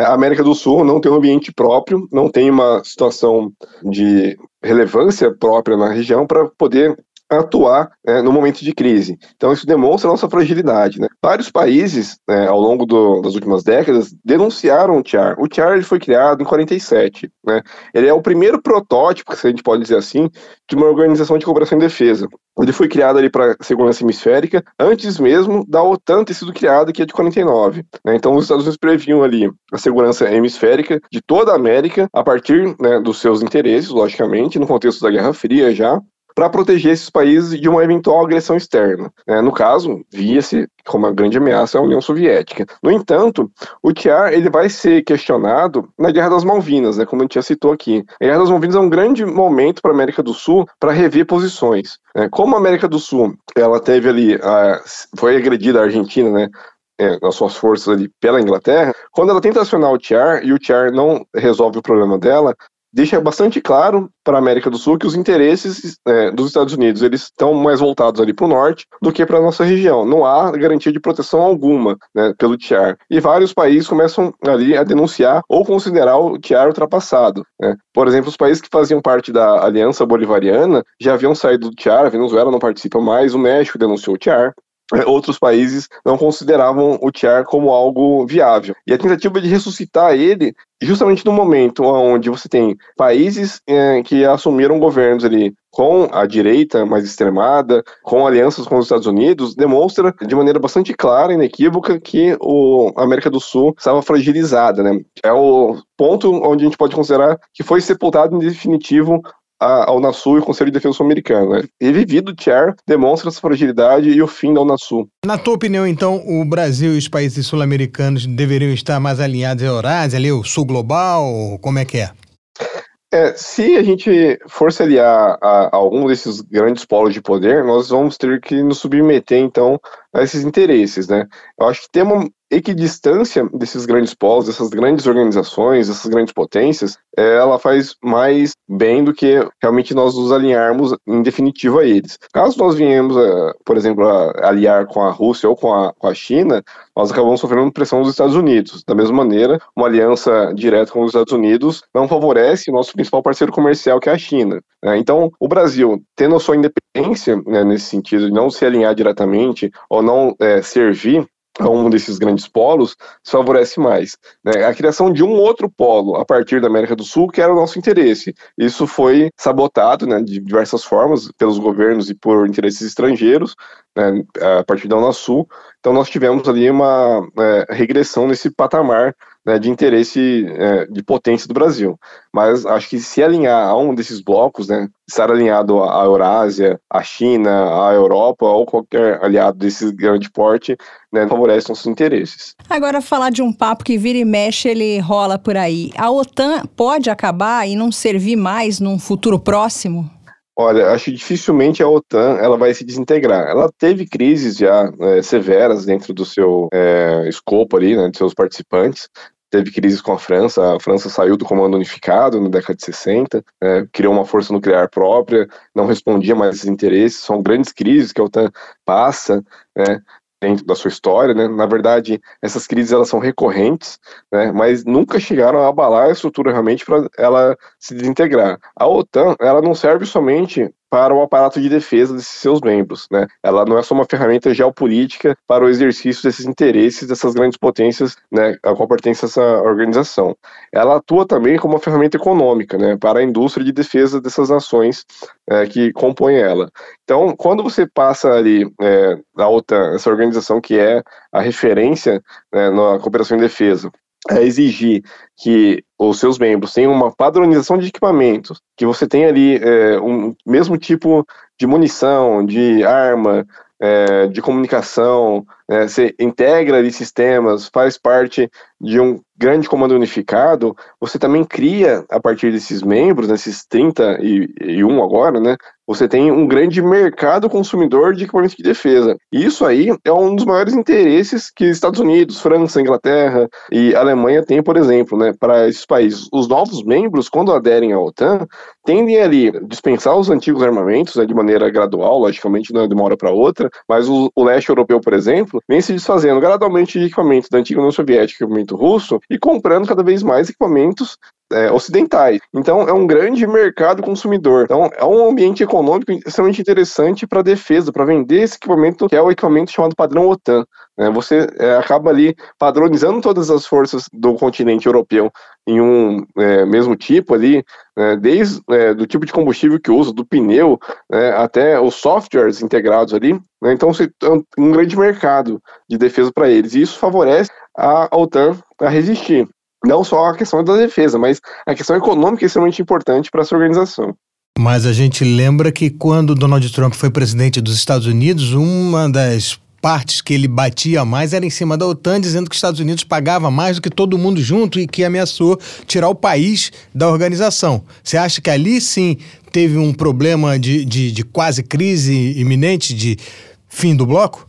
a América do Sul não tem um ambiente próprio, não tem uma situação de relevância própria na região para poder atuar né, no momento de crise. Então isso demonstra a nossa fragilidade. Né? Vários países, né, ao longo do, das últimas décadas, denunciaram o TIAR. O TIAR ele foi criado em 47. Né? Ele é o primeiro protótipo, se a gente pode dizer assim, de uma organização de cooperação em defesa. Ele foi criado ali para segurança hemisférica, antes mesmo da OTAN ter sido criada, que é de 49. Né? Então os Estados Unidos previam ali a segurança hemisférica de toda a América, a partir né, dos seus interesses, logicamente, no contexto da Guerra Fria já, para proteger esses países de uma eventual agressão externa. É, no caso, via-se como uma grande ameaça a União Soviética. No entanto, o TIAR ele vai ser questionado na Guerra das Malvinas, né, como a gente já citou aqui. A Guerra das Malvinas é um grande momento para a América do Sul para rever posições. É, como a América do Sul ela teve ali, a, foi agredida a Argentina, né, é, nas suas forças ali pela Inglaterra, quando ela tenta acionar o TIAR e o TIAR não resolve o problema dela, deixa bastante claro para a América do Sul que os interesses é, dos Estados Unidos eles estão mais voltados ali para o norte do que para a nossa região. Não há garantia de proteção alguma né, pelo TIAR. E vários países começam ali a denunciar ou considerar o TIAR ultrapassado. Né. Por exemplo, os países que faziam parte da Aliança Bolivariana já haviam saído do TIAR, a Venezuela não participa mais, o México denunciou o TIAR, outros países não consideravam o TIAR como algo viável. E a tentativa de ressuscitar ele, justamente no momento onde você tem países é, que assumiram governos ali com a direita mais extremada, com alianças com os Estados Unidos, demonstra de maneira bastante clara e inequívoca que o, a América do Sul estava fragilizada. Né? É o ponto onde a gente pode considerar que foi sepultado em definitivo a, a Unasul e o Conselho de Defesa Sul-Americano. Né? E Chair demonstra essa fragilidade e o fim da Unasul. Na tua opinião, então, o Brasil e os países sul-americanos deveriam estar mais alinhados à Eurásia, ali, o Sul Global, como é que é? É, se a gente for se aliar a, a, algum desses grandes polos de poder, nós vamos ter que nos submeter, então, a esses interesses, né? Eu acho que tem uma, equidistância desses grandes polos, dessas grandes organizações, dessas grandes potências, é, ela faz mais bem do que realmente nós nos alinharmos em definitivo a eles. Caso nós é, por exemplo, a aliar com a Rússia ou com a, com a China, nós acabamos sofrendo pressão dos Estados Unidos. Da mesma maneira, uma aliança direta com os Estados Unidos não favorece o nosso principal parceiro comercial, que é a China. Né? Então, o Brasil, tendo a sua independência né, nesse sentido de não se alinhar diretamente ou não é, servir a um desses grandes polos, se favorece mais. Né? A criação de um outro polo a partir da América do Sul, que era o nosso interesse. Isso foi sabotado né, de diversas formas pelos governos e por interesses estrangeiros, né, a partir da Unasul. Então nós tivemos ali uma é, regressão nesse patamar né, de interesse é, de potência do Brasil. Mas acho que se alinhar a um desses blocos, né, estar alinhado à Eurásia, à China, à Europa ou qualquer aliado desse grande porte, né, favorece nossos interesses. Agora falar de um papo que vira e mexe, ele rola por aí. A OTAN pode acabar e não servir mais num futuro próximo? Olha, acho que dificilmente a OTAN ela vai se desintegrar. Ela teve crises já é, severas dentro do seu é, escopo ali, né, de seus participantes teve crises com a França, a França saiu do comando unificado na década de 60, é, criou uma força nuclear própria, não respondia mais esses interesses, são grandes crises que a OTAN passa, né? dentro da sua história, né? Na verdade, essas crises elas são recorrentes, né? Mas nunca chegaram a abalar a estrutura realmente para ela se desintegrar. A OTAN, ela não serve somente para o aparato de defesa desses seus membros. Né? Ela não é só uma ferramenta geopolítica para o exercício desses interesses dessas grandes potências né, a qual pertence essa organização. Ela atua também como uma ferramenta econômica né, para a indústria de defesa dessas nações é, que compõem ela. Então, quando você passa ali é, a OTAN, essa organização que é a referência né, na cooperação em defesa, exigir que os seus membros tenham uma padronização de equipamentos, que você tenha ali é, um mesmo tipo de munição, de arma, é, de comunicação, é, você integra ali sistemas, faz parte de um grande comando unificado, você também cria, a partir desses membros, nesses 31 agora, né, você tem um grande mercado consumidor de equipamentos de defesa. E isso aí é um dos maiores interesses que Estados Unidos, França, Inglaterra e Alemanha têm, por exemplo, né, para esses países. Os novos membros, quando aderem à OTAN, tendem ali a dispensar os antigos armamentos né, de maneira gradual, logicamente não é de uma hora para outra, mas o, o, leste europeu, por exemplo, vem se desfazendo gradualmente de equipamentos da antiga União Soviética e equipamento russo e comprando cada vez mais equipamentos é, ocidentais. Então, é um grande mercado consumidor. Então, é um ambiente econômico extremamente interessante para defesa, para vender esse equipamento, que é o equipamento chamado padrão OTAN. Né? Você é, acaba ali padronizando todas as forças do continente europeu em um é, mesmo tipo ali, né? desde é, do tipo de combustível que usa, do pneu, né? até os softwares integrados ali. Então, você um grande mercado de defesa para eles. E isso favorece a OTAN a resistir não só a questão da defesa, mas a questão econômica é extremamente importante para essa organização. Mas a gente lembra que quando Donald Trump foi presidente dos Estados Unidos, uma das partes que ele batia mais era em cima da OTAN, dizendo que os Estados Unidos pagava mais do que todo mundo junto e que ameaçou tirar o país da organização. Você acha que ali sim teve um problema de, de, de quase crise iminente de fim do bloco?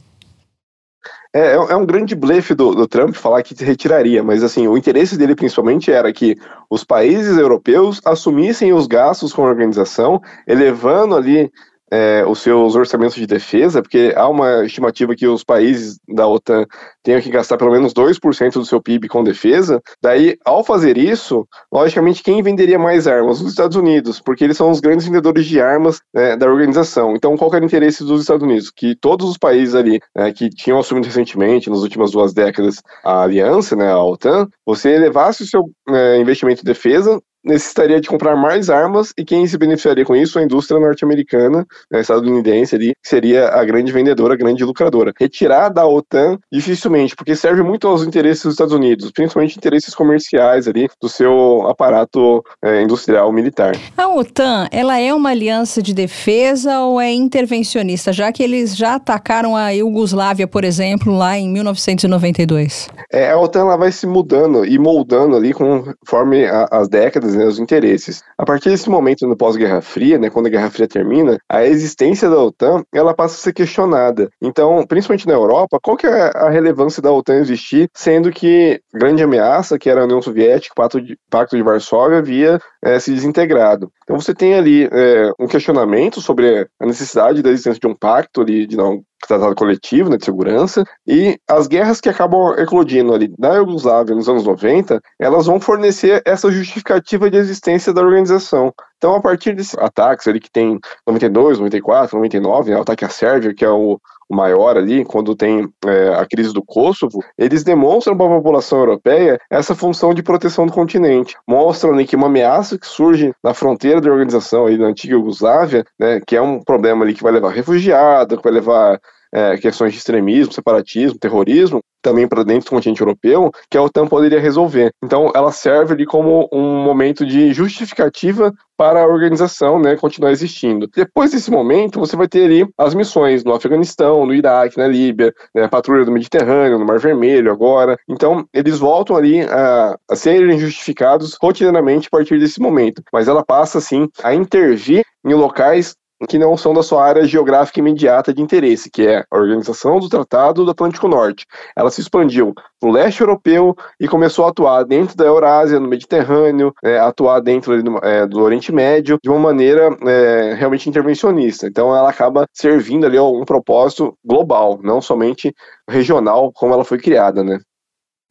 É, é, é um grande blefe do, do, Trump falar que se retiraria, mas assim, o interesse dele principalmente era que os países europeus assumissem os gastos com a organização, elevando ali é, os seus orçamentos de defesa, porque há uma estimativa que os países da OTAN tenham que gastar pelo menos 2% do seu PIB com defesa. Daí, ao fazer isso, logicamente, quem venderia mais armas? Os Estados Unidos, porque eles são os grandes vendedores de armas né, da organização. Então, qual era o interesse dos Estados Unidos? Que todos os países ali né, que tinham assumido recentemente, nas últimas duas décadas, a aliança, né, a OTAN, você elevasse o seu é, investimento em defesa necessitaria de comprar mais armas e quem se beneficiaria com isso? A indústria norte-americana, né, estadunidense ali, seria a grande vendedora, a grande lucradora. Retirar da OTAN, dificilmente, porque serve muito aos interesses dos Estados Unidos, principalmente interesses comerciais ali do seu aparato é, industrial militar. A OTAN, ela é uma aliança de defesa ou é intervencionista, já que eles já atacaram a Iugoslávia, por exemplo, lá em 1992? É, a OTAN ela vai se mudando e moldando ali conforme a, as décadas né, os interesses. A partir desse momento no pós-Guerra Fria, né, quando a Guerra Fria termina, a existência da OTAN ela passa a ser questionada. Então, principalmente na Europa, qual que é a relevância da OTAN existir, sendo que grande ameaça, que era a União Soviética, o Pacto de, Pacto de Varsóvia, havia é, se desintegrado. Então você tem ali é, um questionamento sobre a necessidade da existência de um pacto ali, de não tratado coletivo né, de segurança, e as guerras que acabam eclodindo ali na Iugoslávia nos anos 90, elas vão fornecer essa justificativa de existência da organização. Então, a partir desses ataques ali que tem 92, 94, 99, né, o ataque à Sérvia, que é o maior ali, quando tem é, a crise do Kosovo, eles demonstram para a população europeia essa função de proteção do continente. Mostram ali que uma ameaça que surge na fronteira da organização aí da antiga Yugoslávia, né, que é um problema ali que vai levar refugiado, que vai levar é, questões de extremismo, separatismo, terrorismo, também para dentro do continente europeu, que a OTAN poderia resolver. Então, ela serve ali como um momento de justificativa para a organização né, continuar existindo. Depois desse momento, você vai ter ali as missões no Afeganistão, no Iraque, na Líbia, né, patrulha do Mediterrâneo, no Mar Vermelho agora. Então, eles voltam ali a, a serem justificados rotineiramente a partir desse momento. Mas ela passa, assim, a intervir em locais que não são da sua área geográfica imediata de interesse, que é a Organização do Tratado do Atlântico Norte. Ela se expandiu no leste europeu e começou a atuar dentro da Eurásia, no Mediterrâneo, é, atuar dentro do, é, do, Oriente Médio de uma maneira é, realmente intervencionista. Então ela acaba servindo ali a um propósito global, não somente regional, como ela foi criada, né?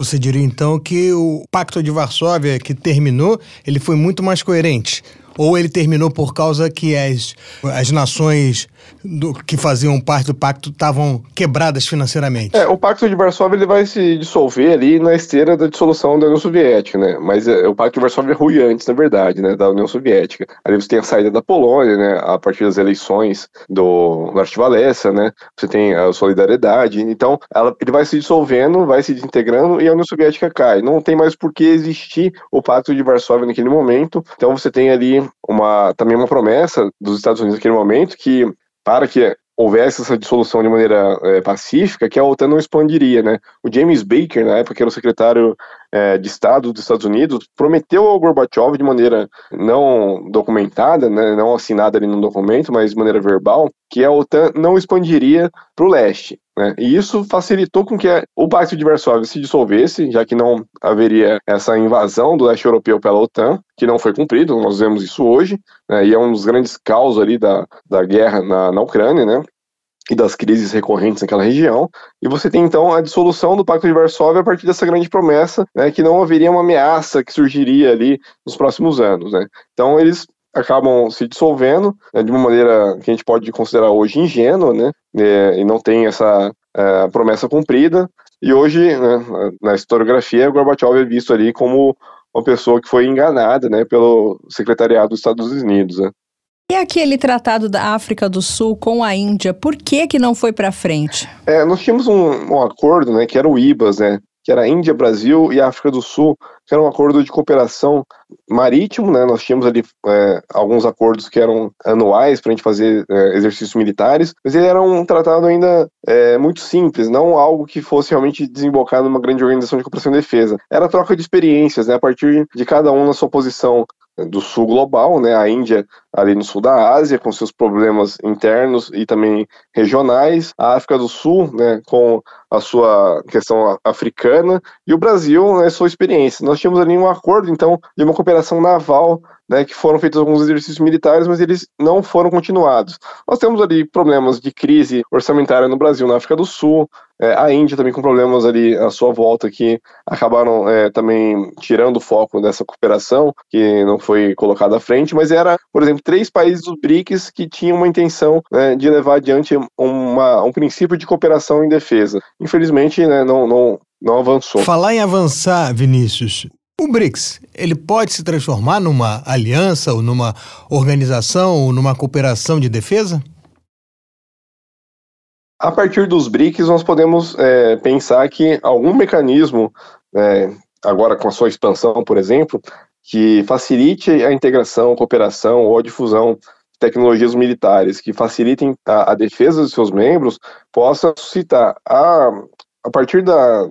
Você diria então que o Pacto de Varsóvia que terminou, ele foi muito mais coerente ou ele terminou por causa que as, as nações do, que faziam parte do pacto estavam quebradas financeiramente? É, o Pacto de Varsóvia ele vai se dissolver ali na esteira da dissolução da União Soviética, né? Mas é, o Pacto de Varsóvia é ruim antes, na verdade, né, da União Soviética. Ali você tem a saída da Polônia, né, a partir das eleições do Norte Valessa, né? Você tem a solidariedade. Então, ela, ele vai se dissolvendo, vai se desintegrando e a União Soviética cai. Não tem mais por que existir o Pacto de Varsóvia naquele momento. Então, você tem ali uma também uma promessa dos Estados Unidos naquele momento que para que houvesse essa dissolução de maneira é, pacífica, que a OTAN não expandiria, né? O James Baker, na época, que era o secretário é, de Estado dos Estados Unidos, prometeu ao Gorbachev de maneira não documentada, né, não assinada ali no documento, mas de maneira verbal, que a OTAN não expandiria para o leste. Né? E isso facilitou com que o Pacto de Varsóvia se dissolvesse, já que não haveria essa invasão do leste europeu pela OTAN, que não foi cumprido, nós vemos isso hoje, né? e é um dos grandes causos ali da, da guerra na, na Ucrânia, né? E das crises recorrentes naquela região. E você tem então a dissolução do Pacto de Varsóvia a partir dessa grande promessa, né, que não haveria uma ameaça que surgiria ali nos próximos anos. Né? Então eles acabam se dissolvendo né, de uma maneira que a gente pode considerar hoje ingênua, né, é, e não tem essa é, promessa cumprida. E hoje, né, na historiografia, Gorbachev é visto ali como uma pessoa que foi enganada né, pelo secretariado dos Estados Unidos. Né. E aquele tratado da África do Sul com a Índia, por que que não foi para frente? É, nós tínhamos um, um, acordo, né, que era o IBAS, né, que era Índia, Brasil e África do Sul, que era um acordo de cooperação marítimo, né? Nós tínhamos ali é, alguns acordos que eram anuais para a gente fazer é, exercícios militares, mas ele era um tratado ainda é, muito simples, não algo que fosse realmente desembocar numa grande organização de cooperação e defesa. Era troca de experiências, né? A partir de cada um na sua posição do sul global, né? A Índia ali no sul da Ásia com seus problemas internos e também regionais, a África do Sul, né, com a sua questão africana e o Brasil, né, sua experiência. Nós tínhamos ali um acordo então de uma cooperação naval né, que foram feitos alguns exercícios militares, mas eles não foram continuados. Nós temos ali problemas de crise orçamentária no Brasil, na África do Sul, é, a Índia também com problemas ali à sua volta que acabaram é, também tirando o foco dessa cooperação, que não foi colocada à frente, mas era, por exemplo, três países do BRICS que tinham uma intenção né, de levar adiante uma, um princípio de cooperação em defesa. Infelizmente, né, não, não, não avançou. Falar em avançar, Vinícius, o BRICS, ele pode se transformar numa aliança ou numa organização ou numa cooperação de defesa? A partir dos BRICS, nós podemos é, pensar que algum mecanismo, é, agora com a sua expansão, por exemplo, que facilite a integração, cooperação ou a difusão de tecnologias militares, que facilitem a, a defesa dos seus membros, possa suscitar a, a partir da,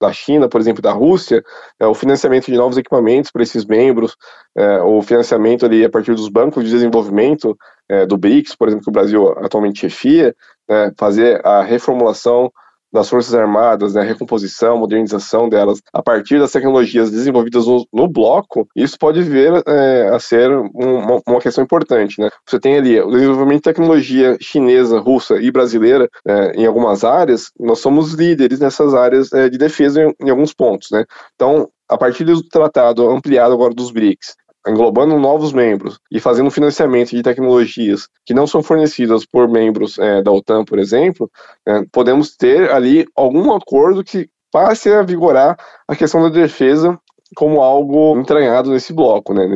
da China, por exemplo, da Rússia, é, o financiamento de novos equipamentos para esses membros, é, o financiamento ali a partir dos bancos de desenvolvimento é, do BRICS, por exemplo, que o Brasil atualmente chefia, né, fazer a reformulação das Forças Armadas, né, recomposição, modernização delas, a partir das tecnologias desenvolvidas no, no bloco, isso pode vir é, a ser uma, uma, questão importante. Né? Você tem ali o desenvolvimento de tecnologia chinesa, russa e brasileira é, em algumas áreas, nós somos líderes nessas áreas é, de defesa em, em alguns pontos. Né? Então, a partir do tratado ampliado agora dos BRICS, englobando novos membros e fazendo financiamento de tecnologias que não são fornecidas por membros é, da OTAN, por exemplo, é, podemos ter ali algum acordo que passe a vigorar a questão da defesa como algo entranhado nesse bloco, né?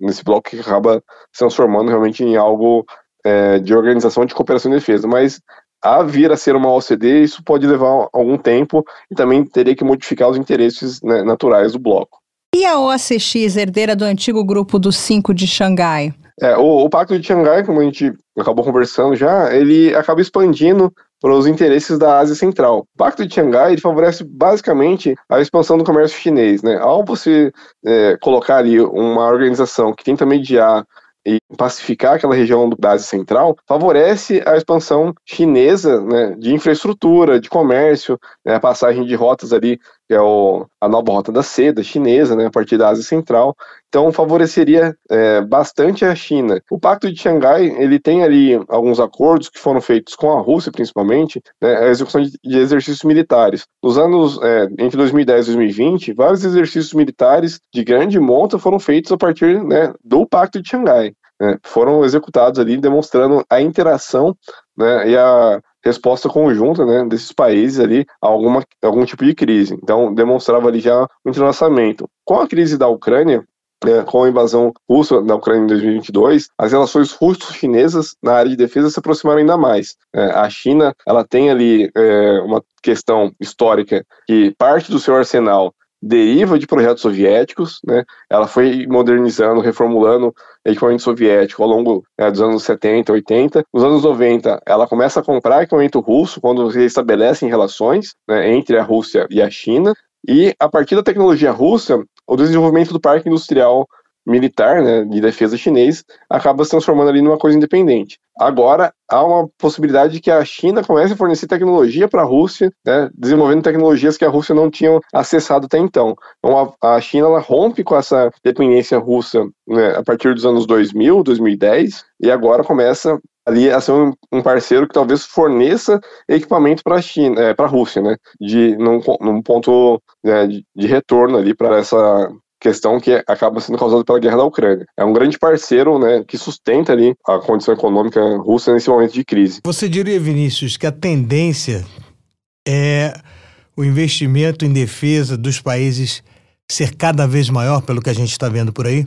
Nesse bloco que acaba se transformando realmente em algo é, de organização de cooperação e defesa. Mas a vir a ser uma OCDE, isso pode levar algum tempo e também teria que modificar os interesses né, naturais do bloco. E a OACX, herdeira do antigo grupo dos cinco de Xangai? É, o, o Pacto de Xangai, como a gente acabou conversando já, ele acaba expandindo para os interesses da Ásia Central. O Pacto de Xangai ele favorece basicamente a expansão do comércio chinês. Né? Ao você é, colocar ali uma organização que tenta mediar e pacificar aquela região da Ásia Central, favorece a expansão chinesa né, de infraestrutura, de comércio, né, a passagem de rotas ali, que é o, a nova rota da seda chinesa, né, a partir da Ásia Central. Então, favoreceria é, bastante a China. O Pacto de Xangai, ele tem ali alguns acordos que foram feitos com a Rússia, principalmente, né, a execução de, de, exercícios militares. Nos anos, é, entre 2010 e 2020, vários exercícios militares de grande monta foram feitos a partir né, do Pacto de Xangai. Né, foram executados ali, demonstrando a interação né, e a resposta conjunta né, desses países ali a alguma, algum tipo de crise. Então, demonstrava ali já um entrelaçamento. Com a crise da Ucrânia, é, com a invasão russa na Ucrânia em 2022, as relações russo-chinesas na área de defesa se aproximaram ainda mais. É, a China ela tem ali é, uma questão histórica que parte do seu arsenal deriva de projetos soviéticos, né? Ela foi modernizando, reformulando equipamento soviético ao longo né, dos anos 70, 80. Nos anos 90, ela começa a comprar equipamento russo quando se estabelecem relações né, entre a Rússia e a China. E a partir da tecnologia russa, o desenvolvimento do parque industrial militar, né, de defesa chinês, acaba se transformando ali numa coisa independente. Agora, há uma possibilidade de que a China comece a fornecer tecnologia para a Rússia, né, desenvolvendo tecnologias que a Rússia não tinha acessado até então. Então, a, a China rompe com essa dependência russa né, a partir dos anos 2000, 2010, e agora começa ali a ser um, um, parceiro que talvez forneça equipamento para a China, é, para a Rússia, né, de num, num ponto né, de, de retorno ali para essa questão que acaba sendo causada pela guerra da Ucrânia. É um grande parceiro, né, que sustenta ali a condição econômica russa nesse momento de crise. Você diria, Vinícius, que a tendência é o investimento em defesa dos países ser cada vez maior pelo que a gente está vendo por aí?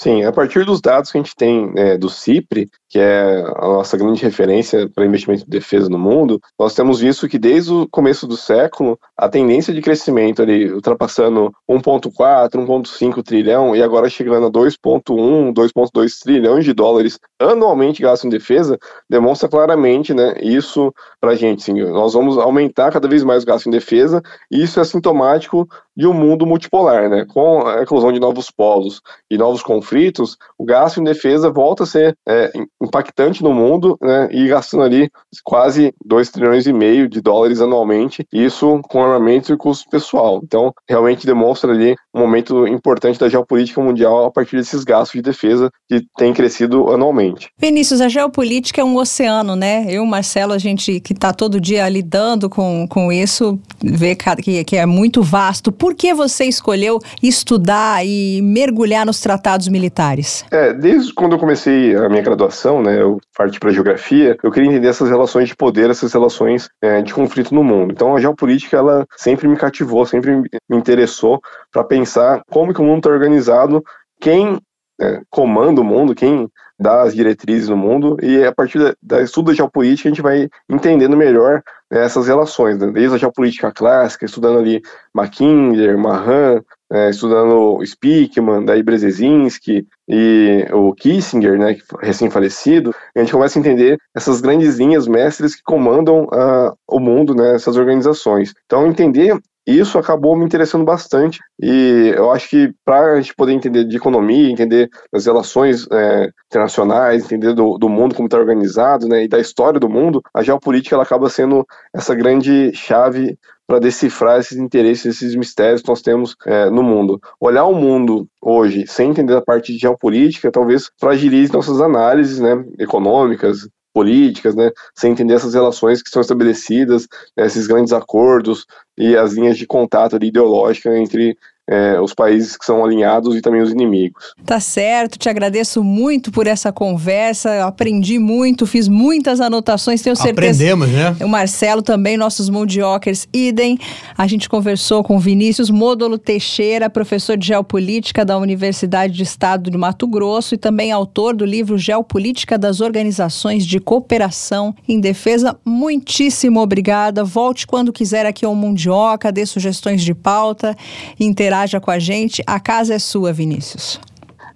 Sim, a partir dos dados que a gente tem né, do CIPRE, que é a nossa grande referência para investimento em defesa no mundo, nós temos visto que desde o começo do século, a tendência de crescimento ali, ultrapassando 1,4, 1,5 trilhão e agora chegando a 2,1, 2,2 trilhões de dólares anualmente gasto em defesa, demonstra claramente né, isso para a gente. Sim, nós vamos aumentar cada vez mais o gasto em defesa e isso é sintomático de um mundo multipolar, né? Com a eclosão de novos polos e novos conflitos, o gasto em defesa volta a ser é, impactante no mundo, né? E gastando ali quase 2 trilhões e meio de dólares anualmente, isso com armamento e custo pessoal. Então, realmente demonstra ali um momento importante da geopolítica mundial a partir desses gastos de defesa que tem crescido anualmente. Vinícius, a geopolítica é um oceano, né? Eu, Marcelo, a gente que está todo dia lidando com, com isso, vê que, que é muito vasto. Por que você escolheu estudar e mergulhar nos tratados militares? É, desde quando eu comecei a minha graduação, né, eu parti para geografia, eu queria entender essas relações de poder, essas relações é, de conflito no mundo. Então a geopolítica ela sempre me cativou, sempre me interessou para pensar como que o mundo está organizado, quem é, comanda o mundo, quem dá as diretrizes no mundo, e a partir da, da estudo da geopolítica a gente vai entendendo melhor né, essas relações, né? desde a geopolítica clássica, estudando ali Mackinder, Mahan, é, estudando Spickman, daí Brzezinski e o Kissinger, né, recém-falecido, a gente começa a entender essas grandes linhas mestres que comandam uh, o mundo, né, essas organizações. Então, entender isso acabou me interessando bastante e eu acho que para a gente poder entender de economia, entender as relações é, internacionais, entender do, do mundo como está organizado, né, e da história do mundo, a geopolítica ela acaba sendo essa grande chave para decifrar esses interesses, esses mistérios que nós temos é, no mundo. Olhar o mundo hoje sem entender a parte de geopolítica talvez fragilize nossas análises né, econômicas, políticas, né, sem entender essas relações que são estabelecidas, né, esses grandes acordos e as linhas de contato ideológica entre é, os países que são alinhados e também os inimigos. Tá certo, te agradeço muito por essa conversa, aprendi muito, fiz muitas anotações, tenho certeza. Aprendemos, né? O Marcelo também, nossos mundiokers, idem. A gente conversou com Vinícius Módulo Teixeira, professor de Geopolítica da Universidade de Estado de Mato Grosso e também autor do livro Geopolítica das Organizações de Cooperação em Defesa. Muitíssimo obrigada. Volte quando quiser aqui ao Mundioca, dê sugestões de pauta, interage interaja com a gente. A casa é sua, Vinícius.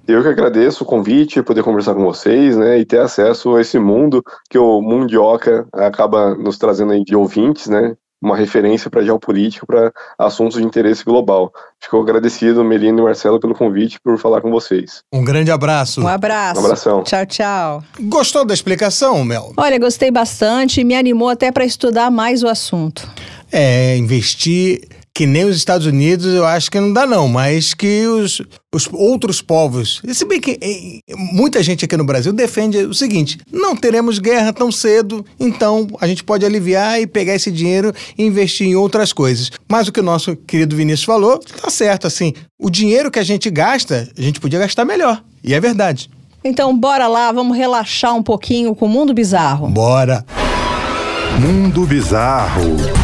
Eu que agradeço o convite, poder conversar com vocês, né, e ter acesso a esse mundo que o Mundioca acaba nos trazendo aí de ouvintes, né, uma referência para geopolítica, para assuntos de interesse global. Fico agradecido, Melina e Marcelo, pelo convite por falar com vocês. Um grande abraço. Um abraço. Um abração. Tchau, tchau. Gostou da explicação, Mel? Olha, gostei bastante e me animou até para estudar mais o assunto. É, investir que nem os Estados Unidos, eu acho que não dá não, mas que os, os outros povos, e se bem que muita gente aqui no Brasil defende o seguinte, não teremos guerra tão cedo, então a gente pode aliviar e pegar esse dinheiro e investir em outras coisas. Mas o que o nosso querido Vinícius falou, tá certo, assim, o dinheiro que a gente gasta, a gente podia gastar melhor, e é verdade. Então bora lá, vamos relaxar um pouquinho com o mundo bizarro. Bora! Mundo Bizarro.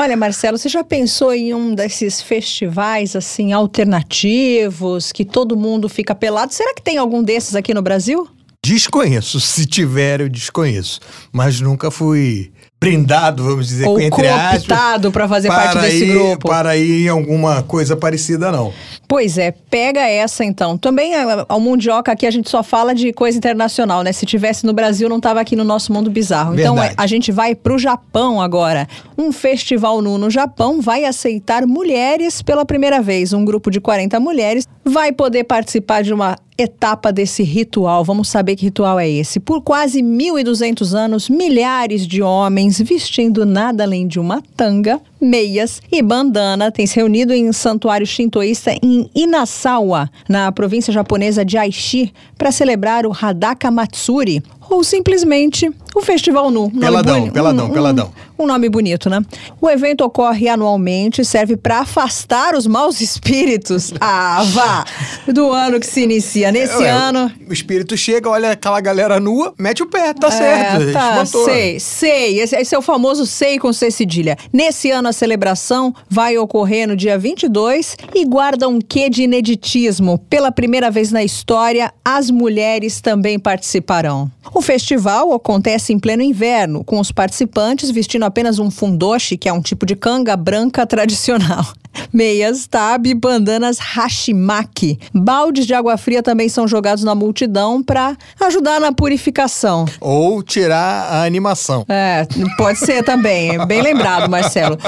Olha, Marcelo, você já pensou em um desses festivais assim alternativos que todo mundo fica pelado? Será que tem algum desses aqui no Brasil? Desconheço, se tiver eu desconheço, mas nunca fui brindado, vamos dizer, Ou entre aspas, cooptado para fazer parte para desse ir, grupo. Para ir em alguma coisa parecida, não. Pois é, pega essa então. Também ao Mundioca aqui a gente só fala de coisa internacional, né? Se tivesse no Brasil, não tava aqui no nosso mundo bizarro. Então Verdade. a gente vai pro Japão agora. Um festival nu no Japão vai aceitar mulheres pela primeira vez. Um grupo de 40 mulheres vai poder participar de uma etapa desse ritual. Vamos saber que ritual é esse. Por quase 1.200 anos, milhares de homens vestindo nada além de uma tanga, meias e bandana têm se reunido em um santuário shintoísta em Inasawa, na província japonesa de Aichi, para celebrar o Hadaka Matsuri, ou simplesmente o Festival Nu. Nome Peladão, boni- peladão, peladão. um nome bonito, né? O evento ocorre anualmente, serve para afastar os maus espíritos. Ah, vá! Do ano que se inicia. Nesse ano. O espírito chega, olha aquela galera nua, mete o pé, tá É, certo. tá, sei, sei. Esse, esse é o famoso sei com C cedilha. Nesse ano a celebração vai ocorrer no dia 22 e guarda um quê de ineditismo. Pela primeira vez na história, as mulheres também participarão. O festival acontece em pleno inverno, com os participantes vestindo apenas um fundoshi, que é um tipo de canga branca tradicional. Meias, tabe e bandanas hashimaki. Baldes de água fria também são jogados na multidão para ajudar na purificação. Ou tirar a animação. É, pode ser também. Bem lembrado, Marcelo.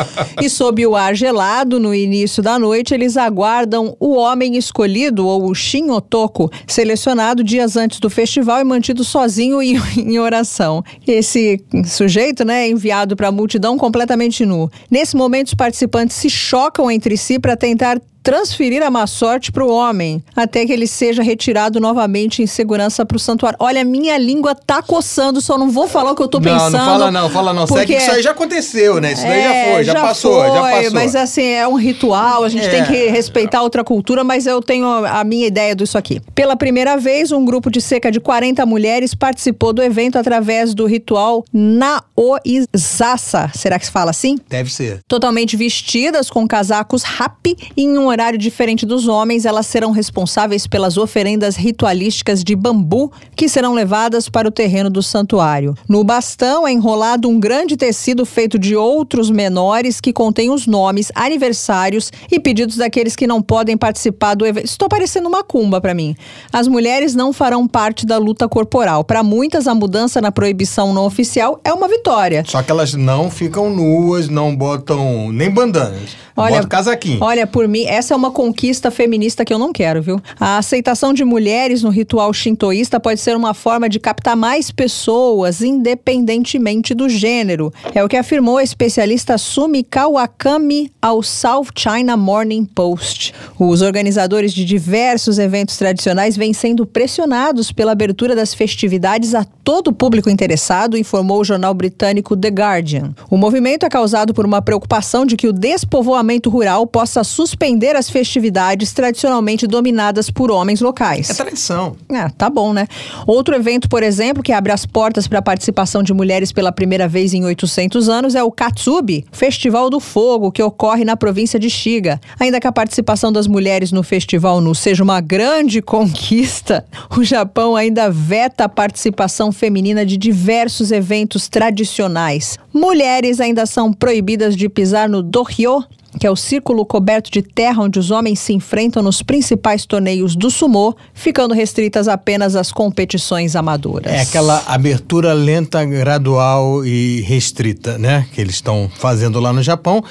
E sob o ar gelado, no início da noite, eles aguardam o homem escolhido, ou o Shin Otoko, selecionado dias antes do festival e mantido sozinho em, em oração. Esse sujeito, né, é enviado para a multidão completamente nu. Nesse momento, os participantes se chocam entre si para tentar transferir a má sorte para o homem, até que ele seja retirado novamente em segurança para o santuário. Olha, minha língua tá coçando, só não vou falar o que eu tô não, pensando. não fala não, fala não. Porque- que isso aí já aconteceu, né? Isso daí já É, foi, já, passou, já foi, passou. Mas assim, é um ritual, a gente É. tem que respeitar outra cultura, mas eu tenho a minha ideia disso aqui. Pela primeira vez, um grupo de cerca de 40 mulheres participou do evento através do ritual Naoizasa. Será que se fala assim? Deve ser. Totalmente vestidas com casacos rap em um horário diferente dos homens, elas serão responsáveis pelas oferendas ritualísticas de bambu que serão levadas para o terreno do santuário. No bastão é enrolado um grande tecido feito de outros menores que contém os nomes, aniversários e pedidos daqueles que não podem participar do evento. Estou parecendo uma cumba para mim. As mulheres não farão parte da luta corporal. Para muitas, a mudança na proibição não oficial é uma vitória. Só que elas não ficam nuas, não botam nem bandanas. Olha, Bota casaquinho. Olha, por mim, essa é uma conquista feminista que eu não quero, viu? A aceitação de mulheres no ritual shintoísta pode ser uma forma de captar mais pessoas, independentemente do gênero. É o que afirmou a especialista Sumi Kawakami ao South China Morning Post. Os organizadores de diversos eventos tradicionais vêm sendo pressionados pela abertura das festividades a todo público interessado, informou o jornal britânico The Guardian. O movimento é causado por uma preocupação de que o despovoamento rural possa suspender as festividades tradicionalmente dominadas por homens locais. É tradição. Ah, tá bom, né? Outro evento, por exemplo, que abre as portas para a participação de mulheres pela primeira vez em 800 anos é o Katsubi, Festival do Fogo, que ocorre na província de Shiga. Ainda que a participação das mulheres no Festival Nu seja uma grande conquista, o Japão ainda veta a participação feminina de diversos eventos tradicionais. Mulheres ainda são proibidas de pisar no dohyo, que é o círculo coberto de terra onde os homens se enfrentam nos principais torneios do sumô, ficando restritas apenas às competições amadoras. É aquela abertura lenta, gradual e restrita, né? Que eles estão fazendo lá no Japão.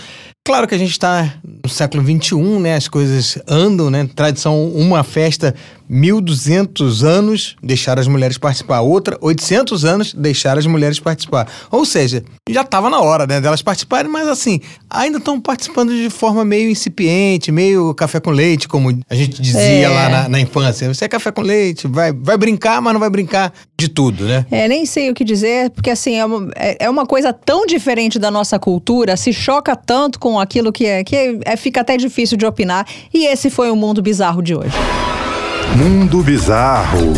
Claro que a gente está no século XXI, né? As coisas andam, né? Tradição, uma festa 1.200 anos deixar as mulheres participar, outra 800 anos deixar as mulheres participar. Ou seja, já estava na hora né, delas participarem, mas assim, ainda estão participando de forma meio incipiente, meio café com leite, como a gente dizia é. lá na, na, infância. Você é café com leite, vai, vai brincar, mas não vai brincar de tudo, né? É, nem sei o que dizer, porque assim, é uma, é, é uma coisa tão diferente da nossa cultura, se choca tanto com aquilo que é, que é, é fica até difícil de opinar. E esse foi o mundo bizarro de hoje. Mundo Bizarro.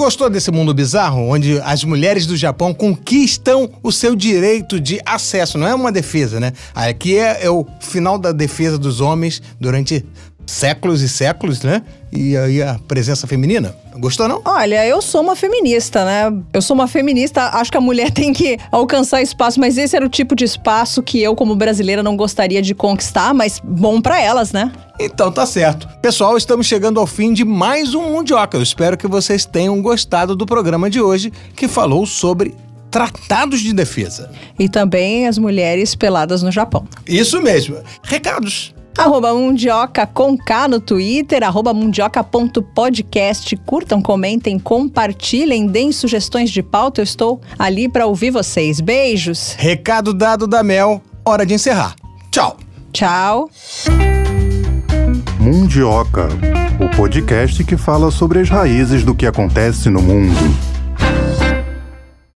Gostou desse mundo bizarro, onde as mulheres do Japão conquistam o seu direito de acesso? Não é uma defesa, né? Aqui é, é o final da defesa dos homens durante séculos e séculos, né? E aí a presença feminina. Gostou, não? Olha, eu sou uma feminista, né? Eu sou uma feminista, acho que a mulher tem que alcançar espaço, mas esse era o tipo de espaço que eu, como brasileira, não gostaria de conquistar, mas bom para elas, né? Então tá certo. Pessoal, estamos chegando ao fim de mais um Mundioca. Eu espero que vocês tenham gostado do programa de hoje, que falou sobre tratados de defesa. E também as mulheres peladas no Japão. Isso mesmo. Recados. Arroba Mundioca com K no Twitter, arroba mundioca.podcast. Curtam, comentem, compartilhem, deem sugestões de pauta. Eu estou ali para ouvir vocês. Beijos. Recado dado da Mel. Hora de encerrar. Tchau. Tchau. Mundioca, o podcast que fala sobre as raízes do que acontece no mundo.